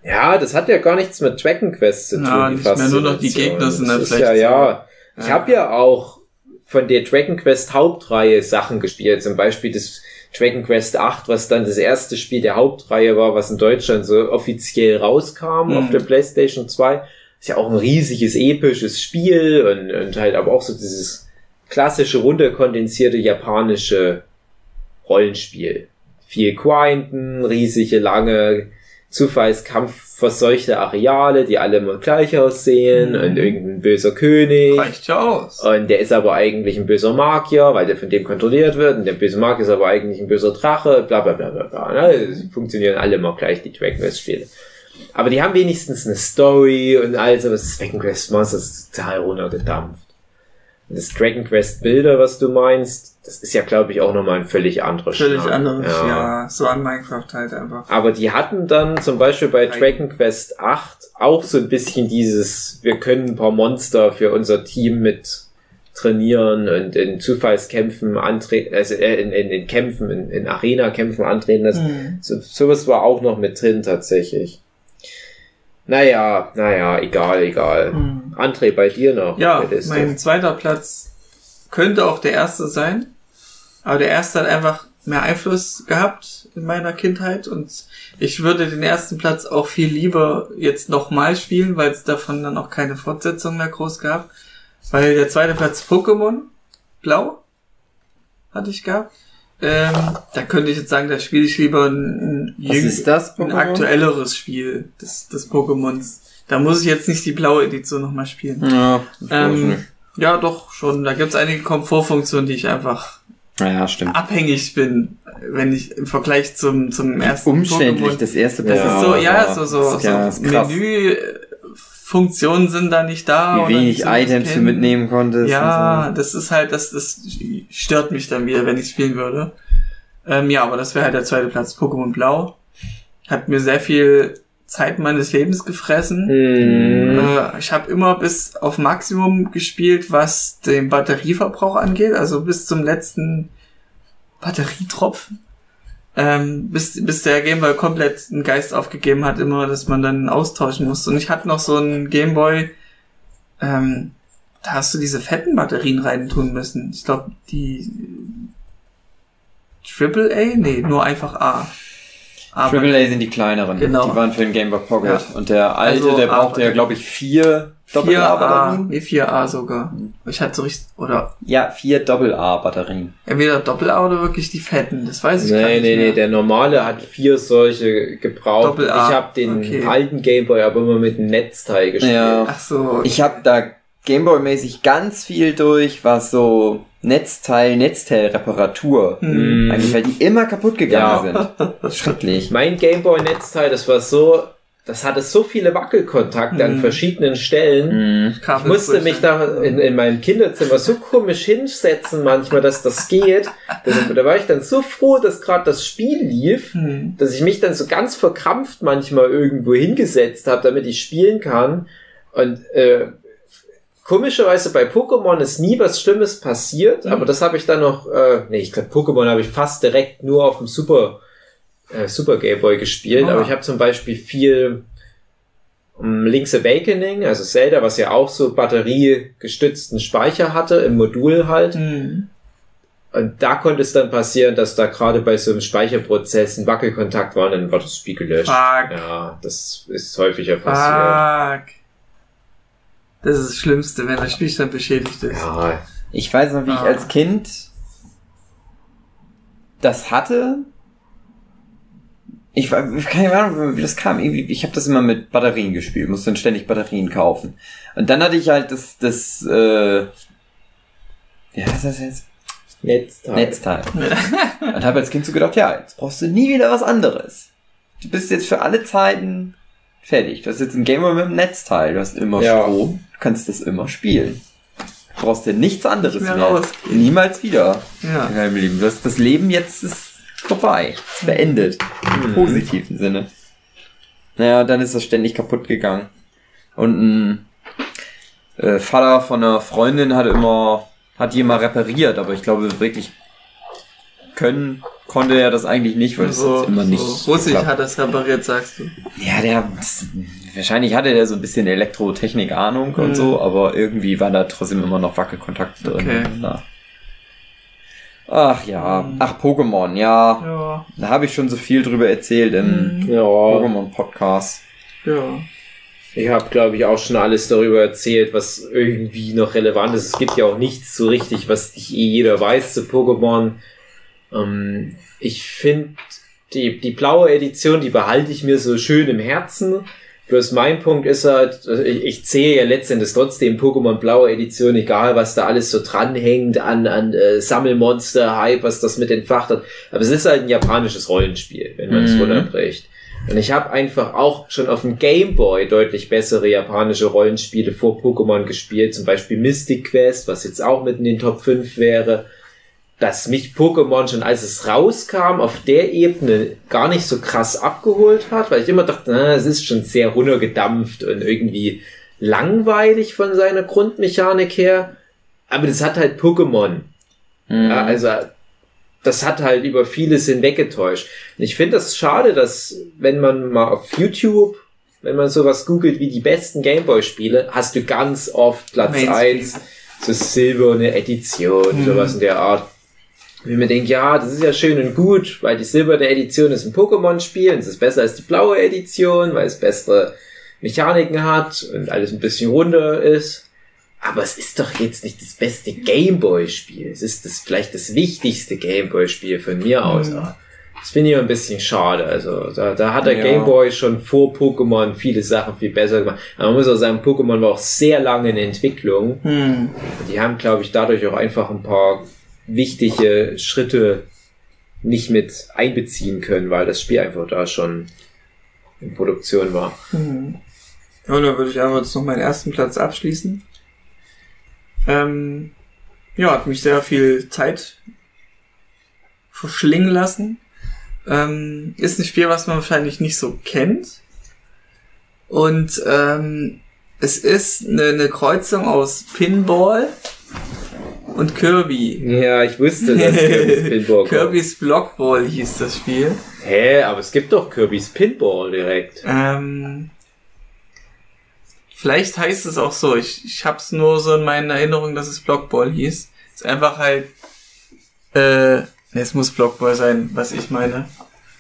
S2: Ja, das hat ja gar nichts mit Dragon Quest zu tun.
S5: Ja,
S2: die
S5: nicht mehr, nur noch die. Gegner sind
S2: Das ist Ja, ja. Ich
S5: Ja.
S2: habe ja auch von der Dragon Quest Hauptreihe Sachen gespielt. Zum Beispiel das Dragon Quest 8, was dann das erste Spiel der Hauptreihe war, was in Deutschland so offiziell rauskam
S5: Mhm.
S2: auf der PlayStation 2. ist ja auch ein riesiges episches Spiel und, und halt aber auch so dieses klassische, runterkondensierte japanische Rollenspiel. Viel Grinden, riesige, lange, zufallskampfverseuchte Areale, die alle immer gleich aussehen
S5: Mhm.
S2: und irgendein böser König.
S5: Reicht ja aus.
S2: Und der ist aber eigentlich ein böser Magier, weil der von dem kontrolliert wird. Und der böse Magier ist aber eigentlich ein böser Drache, bla bla bla bla bla. Ne? Funktionieren alle immer gleich, die Dragon Quest Spiele. Aber die haben wenigstens eine Story und alles, aber das Dragon Quest Monster ist total runtergedampft. Und das Dragon Quest Bilder, was du meinst, das ist ja, glaube ich, auch nochmal ein völlig anderer
S5: Völlig
S2: Schnack.
S5: anderes, ja. So an Minecraft halt einfach.
S2: Aber die hatten dann zum Beispiel bei Dragon Quest 8 auch so ein bisschen dieses, wir können ein paar Monster für unser Team mit trainieren und in Zufallskämpfen antreten, also äh, in, in, in Kämpfen, in, in Arena-Kämpfen antreten. Das,
S5: Mhm.
S2: so, sowas war auch noch mit drin tatsächlich. Naja, naja, egal, egal.
S5: Mhm.
S2: André, bei dir noch.
S5: Ja, mein zweiter Platz könnte auch der erste sein. Aber der erste hat einfach mehr Einfluss gehabt in meiner Kindheit und ich würde den ersten Platz auch viel lieber jetzt nochmal spielen, weil es davon dann auch keine Fortsetzung mehr groß gab. Weil der zweite Platz Pokémon Blau hatte ich gehabt. Ähm, da könnte ich jetzt sagen, da spiele ich lieber ein, ein,
S3: das,
S5: ein
S3: Pokémon?
S5: aktuelleres Spiel des, des Pokémons. Da muss ich jetzt nicht die blaue Edition nochmal spielen.
S3: Ja, das
S5: Ähm, ja, doch, schon. Da gibt's einige Komfortfunktionen, die ich einfach
S3: ja,
S5: abhängig bin, wenn ich im Vergleich zum, zum ersten
S3: Umständlich,
S5: Pokémon.
S3: das erste
S5: Das
S2: Ja,
S5: ist so, ja, so, so,
S3: das ja
S5: so
S3: ist krass.
S5: Menü-Funktionen sind da nicht da.
S3: Wie wenig
S5: so
S3: Items du mitnehmen konntest.
S5: Ja,
S3: und
S5: das ist halt, das, das stört mich dann wieder, wenn ich spielen würde. Ähm, ja, aber das wäre halt der zweite Platz. Pokémon Blau. Hat mir sehr viel Zeit meines Lebens gefressen.
S2: Hm,
S5: Äh, ich habe immer bis auf Maximum gespielt, was den Batterieverbrauch angeht, also bis zum letzten Batterietropfen. Ähm, bis, bis der Gameboy komplett einen Geist aufgegeben hat, immer, dass man dann austauschen musste. Und ich hatte noch so einen Gameboy, ähm, da hast du diese fetten Batterien rein tun müssen. Ich glaube, die Triple A? Nee, nur einfach A. A
S3: Triple A sind die kleineren.
S5: Genau.
S3: Die waren für den Game Boy Pocket.
S5: Ja.
S3: Und der alte,
S5: Also
S3: der brauchte
S5: A-Batterie.
S3: ja, glaube ich, vier
S5: 4A,
S3: Doppel-A-Batterien.
S5: nee, 4A sogar. Ich hatte so richtig, oder
S3: Ja, vier Doppel-A-Batterien.
S5: entweder Doppel-A oder wirklich die fetten, das weiß ich gar
S2: Nee,
S5: nicht
S2: nee,
S5: mehr.
S2: nee, der normale hat vier solche gebraucht.
S5: Doppel A.
S2: Ich habe den
S5: Okay.
S2: alten Gameboy aber immer mit einem Netzteil gespielt.
S3: Ja.
S5: Ach so.
S3: Ich habe da Gameboy-mäßig ganz viel durch, was so Netzteil, Netzteil-Reparatur.
S5: Hm.
S3: Eigentlich, weil die immer kaputt gegangen sind. Schrecklich. <laughs>
S2: Mein Gameboy-Netzteil, das war so, das hatte so viele Wackelkontakte an
S5: Mhm.
S2: verschiedenen Stellen.
S3: Mhm.
S2: Ich musste mich da in, in meinem Kinderzimmer so komisch hinsetzen manchmal, dass das geht. Das, da war ich dann so froh, dass gerade das Spiel lief,
S5: Hm.
S2: dass ich mich dann so ganz verkrampft manchmal irgendwo hingesetzt habe, damit ich spielen kann. Und äh, komischerweise bei Pokémon ist nie was Schlimmes passiert,
S5: Mhm.
S2: aber das habe ich dann noch, äh, nee, ich glaube Pokémon habe ich fast direkt nur auf dem Super, äh, Super Game Boy gespielt,
S5: Ah.
S2: aber ich habe zum Beispiel viel um, Link's Awakening, also Zelda, was ja auch so batteriegestützten Speicher hatte, im Modul halt.
S5: Hm.
S2: Und da konnte es dann passieren, dass da gerade bei so einem Speicherprozess ein Wackelkontakt war und dann war das Spiel gelöscht.
S5: Fuck.
S2: Ja, das ist häufiger passiert.
S5: Fuck. Das ist das Schlimmste, wenn der Spielstand beschädigt ist.
S2: Ja,
S3: Ich weiß noch, wie ich
S5: Ah.
S3: als Kind das hatte. Ich war, keine Ahnung, wie das kam. Irgendwie, ich habe das immer mit Batterien gespielt, musste dann ständig Batterien kaufen. Und dann hatte ich halt das, das, äh, wie heißt das jetzt?
S2: Netzteil.
S3: Netzteil. Und habe als Kind so gedacht, ja, jetzt brauchst du nie wieder was anderes. Du bist jetzt für alle Zeiten fertig. Du hast jetzt ein Gamer mit einem Netzteil. Du hast immer
S2: Ja.
S3: Strom. Du kannst das immer spielen. Du brauchst dir nichts anderes
S5: Nicht
S3: mehr.
S5: mehr.
S3: Niemals wieder
S5: Ja.
S3: in deinem Leben. Das, das Leben jetzt ist vorbei. Ist beendet. Im positiven Sinne. Naja, dann ist das ständig kaputt gegangen. Und ein äh, Vater von einer Freundin hat immer, hat die immer repariert, aber ich glaube wirklich können konnte er das eigentlich nicht, weil es
S5: So,
S3: immer nicht.
S5: so Russisch
S3: geklappt.
S5: hat das repariert, sagst du.
S3: Ja, der wahrscheinlich hatte der so ein bisschen Elektrotechnik Ahnung und
S5: Mhm.
S3: so, aber irgendwie war da trotzdem immer noch Wackelkontakt drin.
S5: Okay.
S3: Na. Ach ja,
S5: Mhm.
S3: ach Pokémon, ja,
S5: Ja.
S3: da habe ich schon so viel drüber erzählt im
S5: Mhm.
S2: Ja.
S3: Pokémon Podcast.
S5: Ja.
S2: Ich habe, glaube ich, auch schon alles darüber erzählt, was irgendwie noch relevant ist. Es gibt ja auch nichts so richtig, was nicht eh jeder weiß zu Pokémon. Ähm, ich finde, die, die blaue Edition, die behalte ich mir so schön im Herzen. Bloß mein Punkt ist halt, ich, ich zähle ja letztendlich trotzdem Pokémon blaue Edition, egal was da alles so dranhängt an, an äh, Sammelmonster-Hype, was das mit entfacht hat. Aber es ist halt ein japanisches Rollenspiel, wenn man es
S3: Mhm.
S2: runterbricht. Und ich habe einfach auch schon auf dem Game Boy deutlich bessere japanische Rollenspiele vor Pokémon gespielt, zum Beispiel Mystic Quest, was jetzt auch mit in den Top 5 wäre, dass mich Pokémon schon als es rauskam auf der Ebene gar nicht so krass abgeholt hat, weil ich immer dachte, na, es ist schon sehr runtergedampft und irgendwie langweilig von seiner Grundmechanik her. Aber das hat halt Pokémon.
S3: Mhm.
S2: Ja, also das hat halt über vieles hinweggetäuscht. Und ich finde das schade, dass wenn man mal auf YouTube, wenn man sowas googelt wie die besten Gameboy-Spiele, hast du ganz oft Platz
S5: Mainstream.
S2: 1, so silberne Edition,
S5: Mhm.
S2: sowas in der Art. Wie mir denkt, ja, das ist ja schön und gut, weil die silberne Edition ist ein Pokémon-Spiel und es ist besser als die blaue Edition, weil es bessere Mechaniken hat und alles ein bisschen runder ist. Aber es ist doch jetzt nicht das beste Gameboy-Spiel. Es ist das vielleicht das wichtigste Gameboy-Spiel von mir aus.
S5: Mhm.
S2: Das finde ich ein bisschen schade. Also da, da hat der
S3: Ja.
S2: Gameboy schon vor Pokémon viele Sachen viel besser gemacht. Aber man muss auch sagen, Pokémon war auch sehr lange in Entwicklung.
S5: Hm.
S2: Die haben, glaube ich, dadurch auch einfach ein paar wichtige Schritte nicht mit einbeziehen können, weil das Spiel einfach da schon in Produktion war.
S5: Hm. Ja, und dann würde ich einfach jetzt noch meinen ersten Platz abschließen. Ähm, ja, hat mich sehr viel Zeit verschlingen lassen. Ähm, ist ein Spiel, was man wahrscheinlich nicht so kennt. Und ähm, es ist eine, eine Kreuzung aus Pinball und Kirby.
S2: Ja, ich wusste, dass Kirby's <laughs> Pinball kommt.
S5: Kirby's Blockball hieß das Spiel.
S2: Hä, aber es gibt doch Kirby's Pinball direkt.
S5: Ähm, vielleicht heißt es auch so. Ich, ich hab's nur so in meinen Erinnerungen, dass es Blockball hieß. Ist einfach halt. Äh, es muss Blockball sein, was ich meine.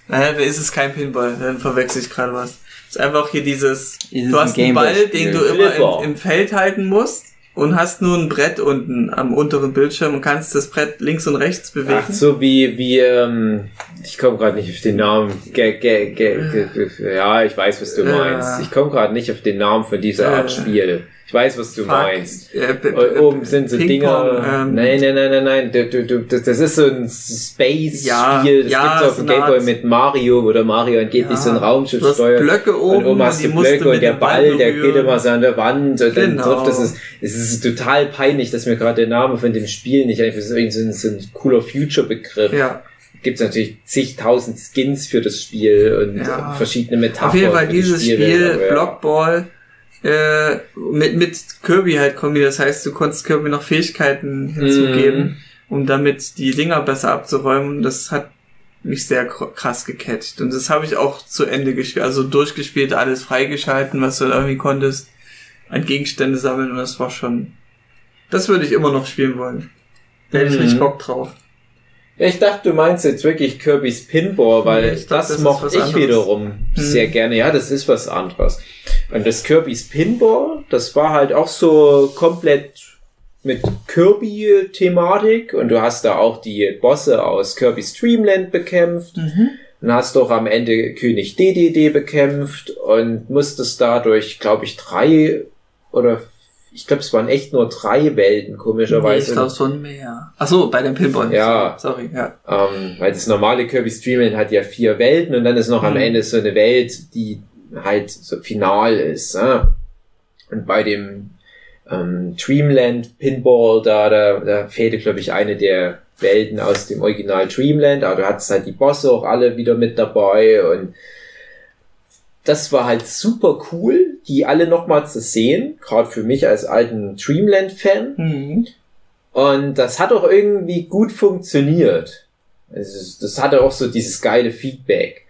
S5: Naja, da ist es kein Pinball, dann verwechsel ich gerade was. Ist einfach hier dieses.
S3: Dieses
S5: du hast einen Ball, den du immer im, im Feld halten musst und hast nur ein Brett unten am unteren Bildschirm und kannst das Brett links und rechts bewegen.
S2: Ach, so wie, wie, ähm, ich komme gerade nicht auf den Namen. Ge, ge, ge, ge, ja, ich weiß, was du
S5: Ja.
S2: meinst. Ich komme gerade nicht auf den Namen von dieser Art
S5: Ja.
S2: Spiel. Ich weiß, was du
S5: Fuck.
S2: meinst.
S5: Äh,
S2: oben sind so Dinger.
S5: ähm,
S2: nein, nein, nein, nein, nein. Du, du, du, das, ist so ein Space-Spiel.
S5: Ja,
S2: das
S5: ja,
S2: gibt's auf dem Gameboy mit Mario, wo der Mario angeblich
S5: Ja.
S2: so ein Raumschiff
S5: Du hast
S2: steuert.
S5: Blöcke oben
S2: und oben hast du Blöcke und der Ball, der geht immer so an der Wand und dann
S5: Genau.
S2: trifft das. Ist, es ist total peinlich, dass mir gerade der Name von dem Spiel nicht einfach so, irgend so ein, so ein cooler Future-Begriff.
S5: Ja,
S2: Gibt es natürlich zigtausend Skins für das Spiel und
S5: Ja.
S2: verschiedene Metaphern.
S5: Auf jeden Fall dieses Spiel,
S2: ja.
S5: Blockball, äh, mit, mit Kirby halt kombiniert. Das heißt, du konntest Kirby noch Fähigkeiten hinzugeben,
S2: Mhm.
S5: um damit die Dinger besser abzuräumen. Das hat mich sehr kr- krass gecatcht. Und das habe ich auch zu Ende gespielt. Also durchgespielt, alles freigeschalten, was du da irgendwie konntest. An Gegenstände sammeln und das war schon... Das würde ich immer noch spielen wollen. Da hätte ich
S2: Mhm.
S5: richtig Bock drauf.
S2: Ja, ich dachte, du meinst jetzt wirklich Kirby's Pinball, weil
S5: ich
S2: das,
S5: das
S2: mochte ich
S5: anderes.
S2: wiederum
S5: Hm.
S2: sehr gerne. Ja, das ist was anderes. Und das Kirby's Pinball, das war halt auch so komplett mit Kirby-Thematik und du hast da auch die Bosse aus Kirby's Dreamland bekämpft. Dann hast du auch am Ende König DDD bekämpft und musstest dadurch, glaube ich, drei oder ich glaube, es waren echt nur drei Welten,
S5: Nee,
S2: komischerweise.
S5: ich glaube schon mehr. Ach so, bei dem Pinball.
S2: Ja.
S5: Sorry, ja.
S2: Ähm, weil das normale Kirby Streamland hat ja vier Welten und dann ist noch am
S5: Mhm.
S2: Ende so eine Welt, die halt so final ist. Ne? Und bei dem ähm, Dreamland Pinball, da, da, da fehlte, glaube ich, eine der Welten aus dem Original Dreamland, aber du hattest halt die Bosse auch alle wieder mit dabei und das war halt super cool, die alle nochmal zu sehen, gerade für mich als alten Dreamland-Fan.
S5: Mhm.
S2: Und das hat auch irgendwie gut funktioniert. Also das hatte auch so dieses geile Feedback.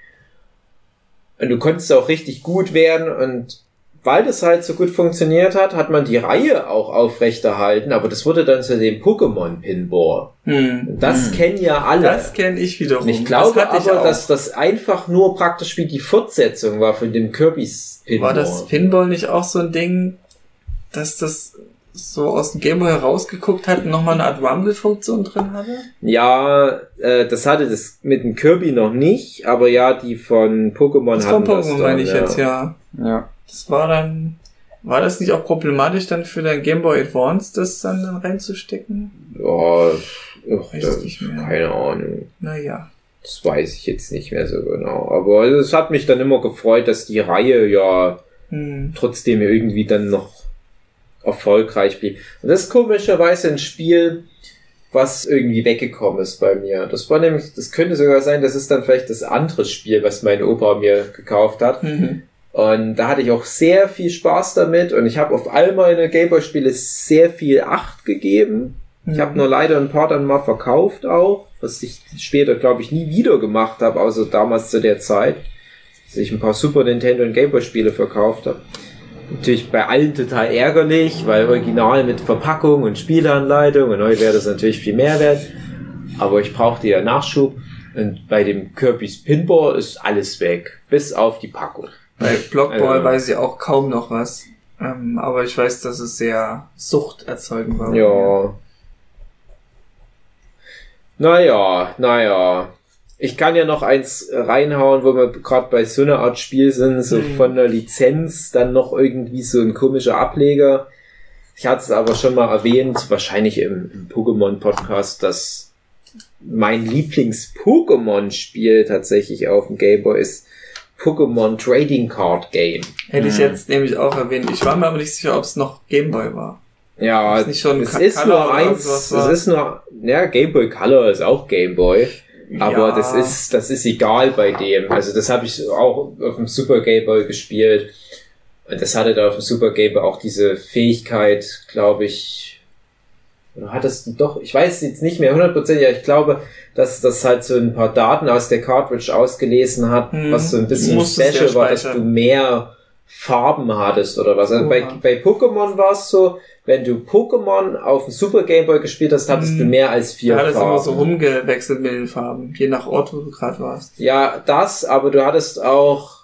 S2: Und du konntest auch richtig gut werden und weil das halt so gut funktioniert hat, hat man die Reihe auch aufrechterhalten, aber das wurde dann zu dem Pokémon Pinball.
S5: Hm.
S2: Das kennen ja alle.
S5: Das kenne ich wiederum.
S2: Und ich glaube
S5: das ich
S2: aber,
S5: auch.
S2: dass das einfach nur praktisch wie die Fortsetzung war von dem Kirby's Pinball.
S5: War das Pinball nicht auch so ein Ding, dass das so aus dem Gameboy herausgeguckt hat und nochmal eine Art Rumble-Funktion drin hatte?
S2: Ja, äh, das hatte das mit dem Kirby noch nicht, aber ja, die von Pokémon
S5: Das
S2: hatten
S5: von
S2: das
S5: Pokémon meine ich
S2: ja.
S5: jetzt, ja.
S3: Ja.
S5: Das war dann, war das nicht auch problematisch dann für dein Game Boy Advance, das dann, dann reinzustecken?
S2: Ja, ach,
S5: Weiß
S2: das,
S5: nicht mehr.
S2: keine Ahnung.
S5: Naja.
S2: Das weiß ich jetzt nicht mehr so genau. Aber es hat mich dann immer gefreut, dass die Reihe ja
S5: Hm.
S2: trotzdem irgendwie dann noch erfolgreich blieb. Und das ist komischerweise ein Spiel, was irgendwie weggekommen ist bei mir. Das war nämlich, das könnte sogar sein, das ist dann vielleicht das andere Spiel, was mein Opa mir gekauft hat.
S5: Mhm.
S2: Und da hatte ich auch sehr viel Spaß damit und ich habe auf all meine Gameboy-Spiele sehr viel Acht gegeben. Ich habe nur leider ein paar dann mal verkauft auch, was ich später, glaube ich, nie wieder gemacht habe, außer damals zu der Zeit, dass ich ein paar Super Nintendo und Gameboy-Spiele verkauft habe. Natürlich bei allen total ärgerlich, weil original mit Verpackung und Spielanleitung und heute wäre das natürlich viel mehr wert. Aber ich brauchte ja Nachschub und bei dem Kirby's Pinball ist alles weg, bis auf die Packung.
S5: Bei Blockball
S2: Äh.
S5: weiß ich auch kaum noch was. Ähm, aber ich weiß, dass es sehr suchterzeugend war.
S2: Ja. Naja, naja. Ich kann ja noch eins reinhauen, wo wir gerade bei so einer Art Spiel sind, so
S5: Mhm.
S2: von der Lizenz, dann noch irgendwie so ein komischer Ableger. Ich hatte es aber schon mal erwähnt, wahrscheinlich im, im Pokémon-Podcast, dass mein Lieblings-Pokémon-Spiel tatsächlich auf dem Gameboy ist Pokémon Trading Card Game.
S5: Hätte ich
S3: Mhm.
S5: jetzt nämlich auch erwähnt. Ich war mir aber nicht sicher, ob es noch Gameboy war.
S2: Ja,
S5: Ist nicht schon
S2: es
S5: Ka-
S2: ist
S5: Color
S2: nur eins, es
S5: war?
S2: ist nur, ja, Game Boy Color ist auch Game Boy, aber
S5: Ja.
S2: das ist, das ist egal bei dem. Also das habe ich auch auf dem Super Game Boy gespielt und das hatte da auf dem Super Game Boy auch diese Fähigkeit, glaube ich, hattest du doch, ich weiß jetzt nicht mehr hundertprozentig, ja, ich glaube, dass das halt so ein paar Daten aus der Cartridge ausgelesen hat,
S5: Hm.
S2: was so ein bisschen
S5: Du
S2: special
S5: ja
S2: war, dass du mehr Farben hattest oder was. Also bei, bei Pokémon war es so, wenn du Pokémon auf dem Super Game Boy gespielt hast, hattest
S5: Hm.
S2: du mehr als vier
S5: Da hat es
S2: Farben.
S5: immer so rumgewechselt mit den Farben, je nach Ort, wo du gerade warst.
S2: Ja, das, aber du hattest auch,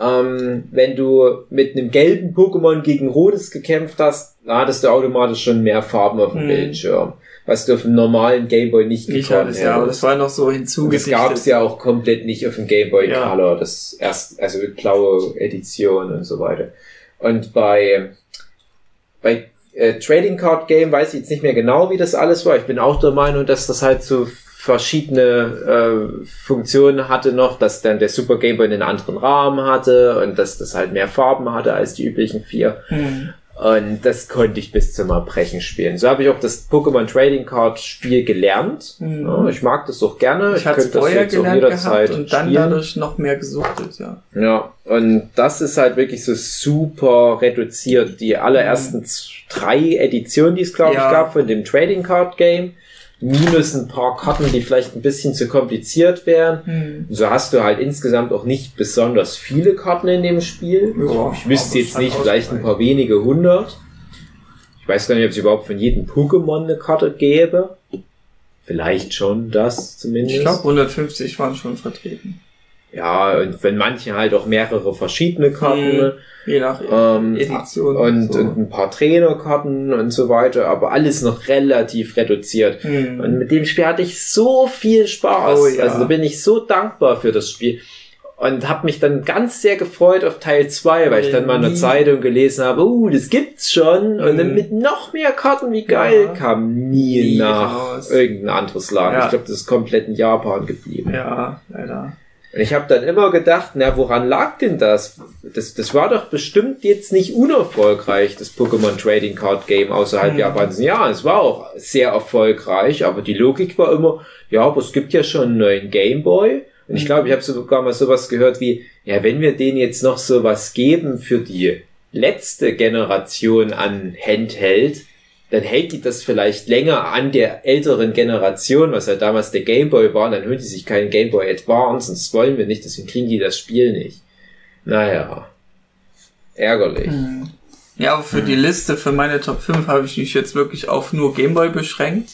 S2: ähm, wenn du mit einem gelben Pokémon gegen rotes gekämpft hast, da hattest du automatisch schon mehr Farben auf dem
S5: Hm.
S2: Bildschirm. Was du auf dem normalen Game Boy nicht
S5: Ich
S2: gekonnt
S5: hatte es ja, aber das war noch so
S2: Und das gab's ja auch komplett nicht auf dem Game Boy
S5: Ja.
S2: Color, das erst, also blaue Edition und so weiter. Und bei, bei äh, Trading Card Game weiß ich jetzt nicht mehr genau, wie das alles war. Ich bin auch der Meinung, dass das halt so verschiedene äh, Funktionen hatte noch, dass dann der Super Game Boy einen anderen Rahmen hatte und dass das halt mehr Farben hatte als die üblichen vier.
S5: Hm.
S2: Und das konnte ich bis zum Erbrechen spielen. So habe ich auch das Pokémon Trading Card Spiel gelernt.
S5: Mhm.
S2: Ja, ich mag das auch gerne.
S5: Ich es
S2: könnte das jetzt auch
S5: gehabt und dann
S2: spielen.
S5: dadurch noch mehr gesuchtet, ja.
S2: Ja, und das ist halt wirklich so super reduziert. Die allerersten z- drei Editionen, die es glaube
S5: Ja.
S2: ich gab von dem Trading Card Game, minus ein paar Karten, die vielleicht ein bisschen zu kompliziert wären.
S5: Hm.
S2: So hast du halt insgesamt auch nicht besonders viele Karten in dem Spiel.
S5: Ja,
S2: Ich wüsste jetzt nicht, vielleicht ein paar wenige hundert. Ich weiß gar nicht, ob es überhaupt von jedem Pokémon eine Karte gäbe. Vielleicht schon das zumindest.
S5: Ich glaube 150 waren schon vertreten.
S2: Ja, und wenn manche halt auch mehrere verschiedene Karten.
S5: Mhm. Je nach
S2: Ähm,
S5: Edition.
S2: und,
S5: so.
S2: und ein paar Trainerkarten und so weiter, aber alles noch relativ reduziert.
S5: Hm.
S2: Und mit dem Spiel hatte ich so viel Spaß.
S5: Oh ja.
S2: Also da bin ich so dankbar für das Spiel. Und habe mich dann ganz sehr gefreut auf Teil 2, weil ich dann mal in der
S5: Nie.
S2: Zeitung gelesen habe, uh, das gibt's schon. Und dann
S5: Mhm.
S2: mit noch mehr Karten, wie geil,
S5: Ja.
S2: kam nie,
S5: Nie
S2: nach
S5: raus.
S2: irgendein anderes Land.
S5: Ja.
S2: Ich glaube, das ist komplett in Japan geblieben.
S5: Ja, leider.
S2: Und ich habe dann immer gedacht, na, woran lag denn das? das? Das war doch bestimmt jetzt nicht unerfolgreich, das Pokémon Trading Card Game außerhalb
S5: Mhm.
S2: Japans. Ja, es war auch sehr erfolgreich, aber die Logik war immer, ja, aber es gibt ja schon einen neuen Game Boy. Und ich
S5: Mhm.
S2: glaube, ich habe sogar mal sowas gehört wie, ja, wenn wir denen jetzt noch sowas geben für die letzte Generation an Handheld, dann hält die das vielleicht länger an der älteren Generation, was halt damals der Game Boy war, und dann holen die sich keinen Game Boy Advance und das wollen wir nicht, deswegen kriegen die das Spiel nicht. Naja. ärgerlich.
S5: Hm. Ja, aber für die Liste, für meine Top 5 habe ich mich jetzt wirklich auf nur Gameboy beschränkt.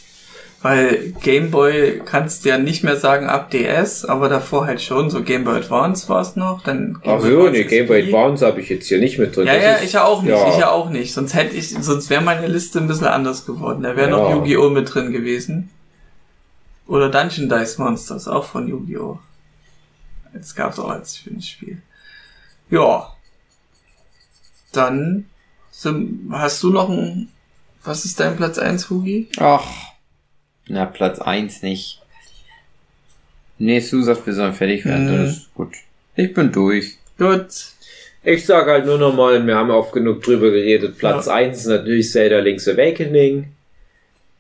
S5: Weil Gameboy kannst du ja nicht mehr sagen ab DS, aber davor halt schon, so Gameboy Advance war es noch, dann
S2: Ach
S5: Boy
S2: so,
S5: Advance
S2: nee, Game Boy
S5: SP.
S2: Advance habe ich jetzt hier nicht mit drin.
S5: Ja,
S2: Das
S5: ja,
S2: ist-
S5: ich ja auch nicht,
S2: ja.
S5: ich ja auch nicht. Sonst hätte ich, sonst wäre meine Liste ein bisschen anders geworden. Da wäre noch
S2: Ja.
S5: Yu-Gi-Oh! mit drin gewesen. Oder Dungeon Dice Monsters, auch von Yu-Gi-Oh! Jetzt gab's auch als schönes Spiel. Ja. Dann sind, hast du noch ein, was ist dein Platz 1, Hugi?
S3: Ach, na, Platz 1 nicht. Nee, Sue sagt, wir sollen fertig werden.
S5: Mhm.
S3: Das ist gut. Ich bin durch.
S5: Gut.
S2: Ich sag halt nur nochmal, wir haben oft genug drüber geredet. Platz
S5: Ja.
S2: 1 ist natürlich Zelda Link's Awakening.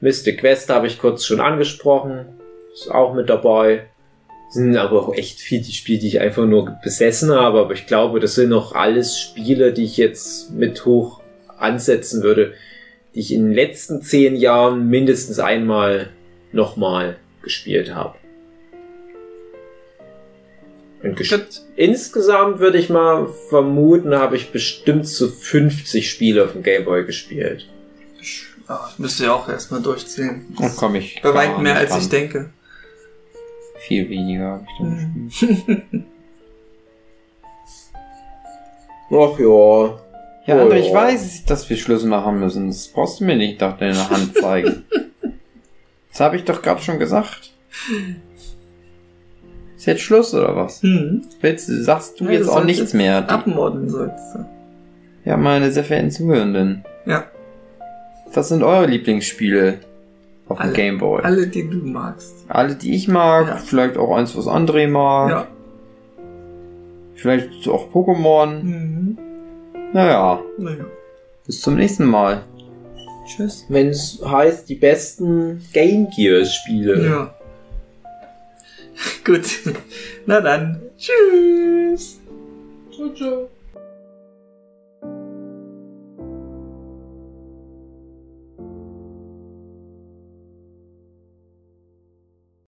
S2: Mystic Quest habe ich kurz schon angesprochen. Ist auch mit dabei. Sind aber auch echt viele Spiele, die ich einfach nur besessen habe. Aber ich glaube, das sind noch alles Spiele, die ich jetzt mit hoch ansetzen würde, die ich in den letzten zehn Jahren mindestens einmal nochmal gespielt habe. Und. Insgesamt würde ich mal vermuten, habe ich bestimmt so 50 Spiele auf dem Gameboy gespielt.
S5: Ah, ich müsste ja auch erstmal durchzählen.
S3: Und komm ich.
S5: Bei weitem mehr, als ich denke.
S3: Viel weniger habe ich
S5: Mhm.
S3: da gespielt. <laughs>
S2: Ach ja.
S3: Ja,
S2: Oh,
S3: André, ich
S2: ja.
S3: weiß, dass wir Schluss machen müssen. Das brauchst du mir nicht nach deiner Hand zeigen. <laughs> das habe ich doch gerade schon gesagt. Ist jetzt Schluss oder was?
S5: Hm.
S3: Willst, du- sagst du
S5: Ja,
S3: jetzt
S5: du
S3: auch nichts mehr?
S5: Abmorden sollst du.
S3: Ja, meine sehr verehrten Zuhörenden.
S5: Ja.
S3: Was sind eure Lieblingsspiele auf dem
S5: Alle.
S3: Gameboy?
S5: Alle, die du magst.
S3: Alle, die ich mag,
S5: Ja.
S3: vielleicht auch eins, was André mag,
S5: Ja.
S3: vielleicht auch Pokémon.
S5: Mhm.
S3: Naja,
S5: Naja.
S3: bis zum nächsten Mal.
S5: Tschüss.
S2: Wenn es heißt, die besten Game Gear Spiele.
S5: Ja. <laughs> Gut. <laughs> Na dann. Tschüss.
S4: Ciao, ciao.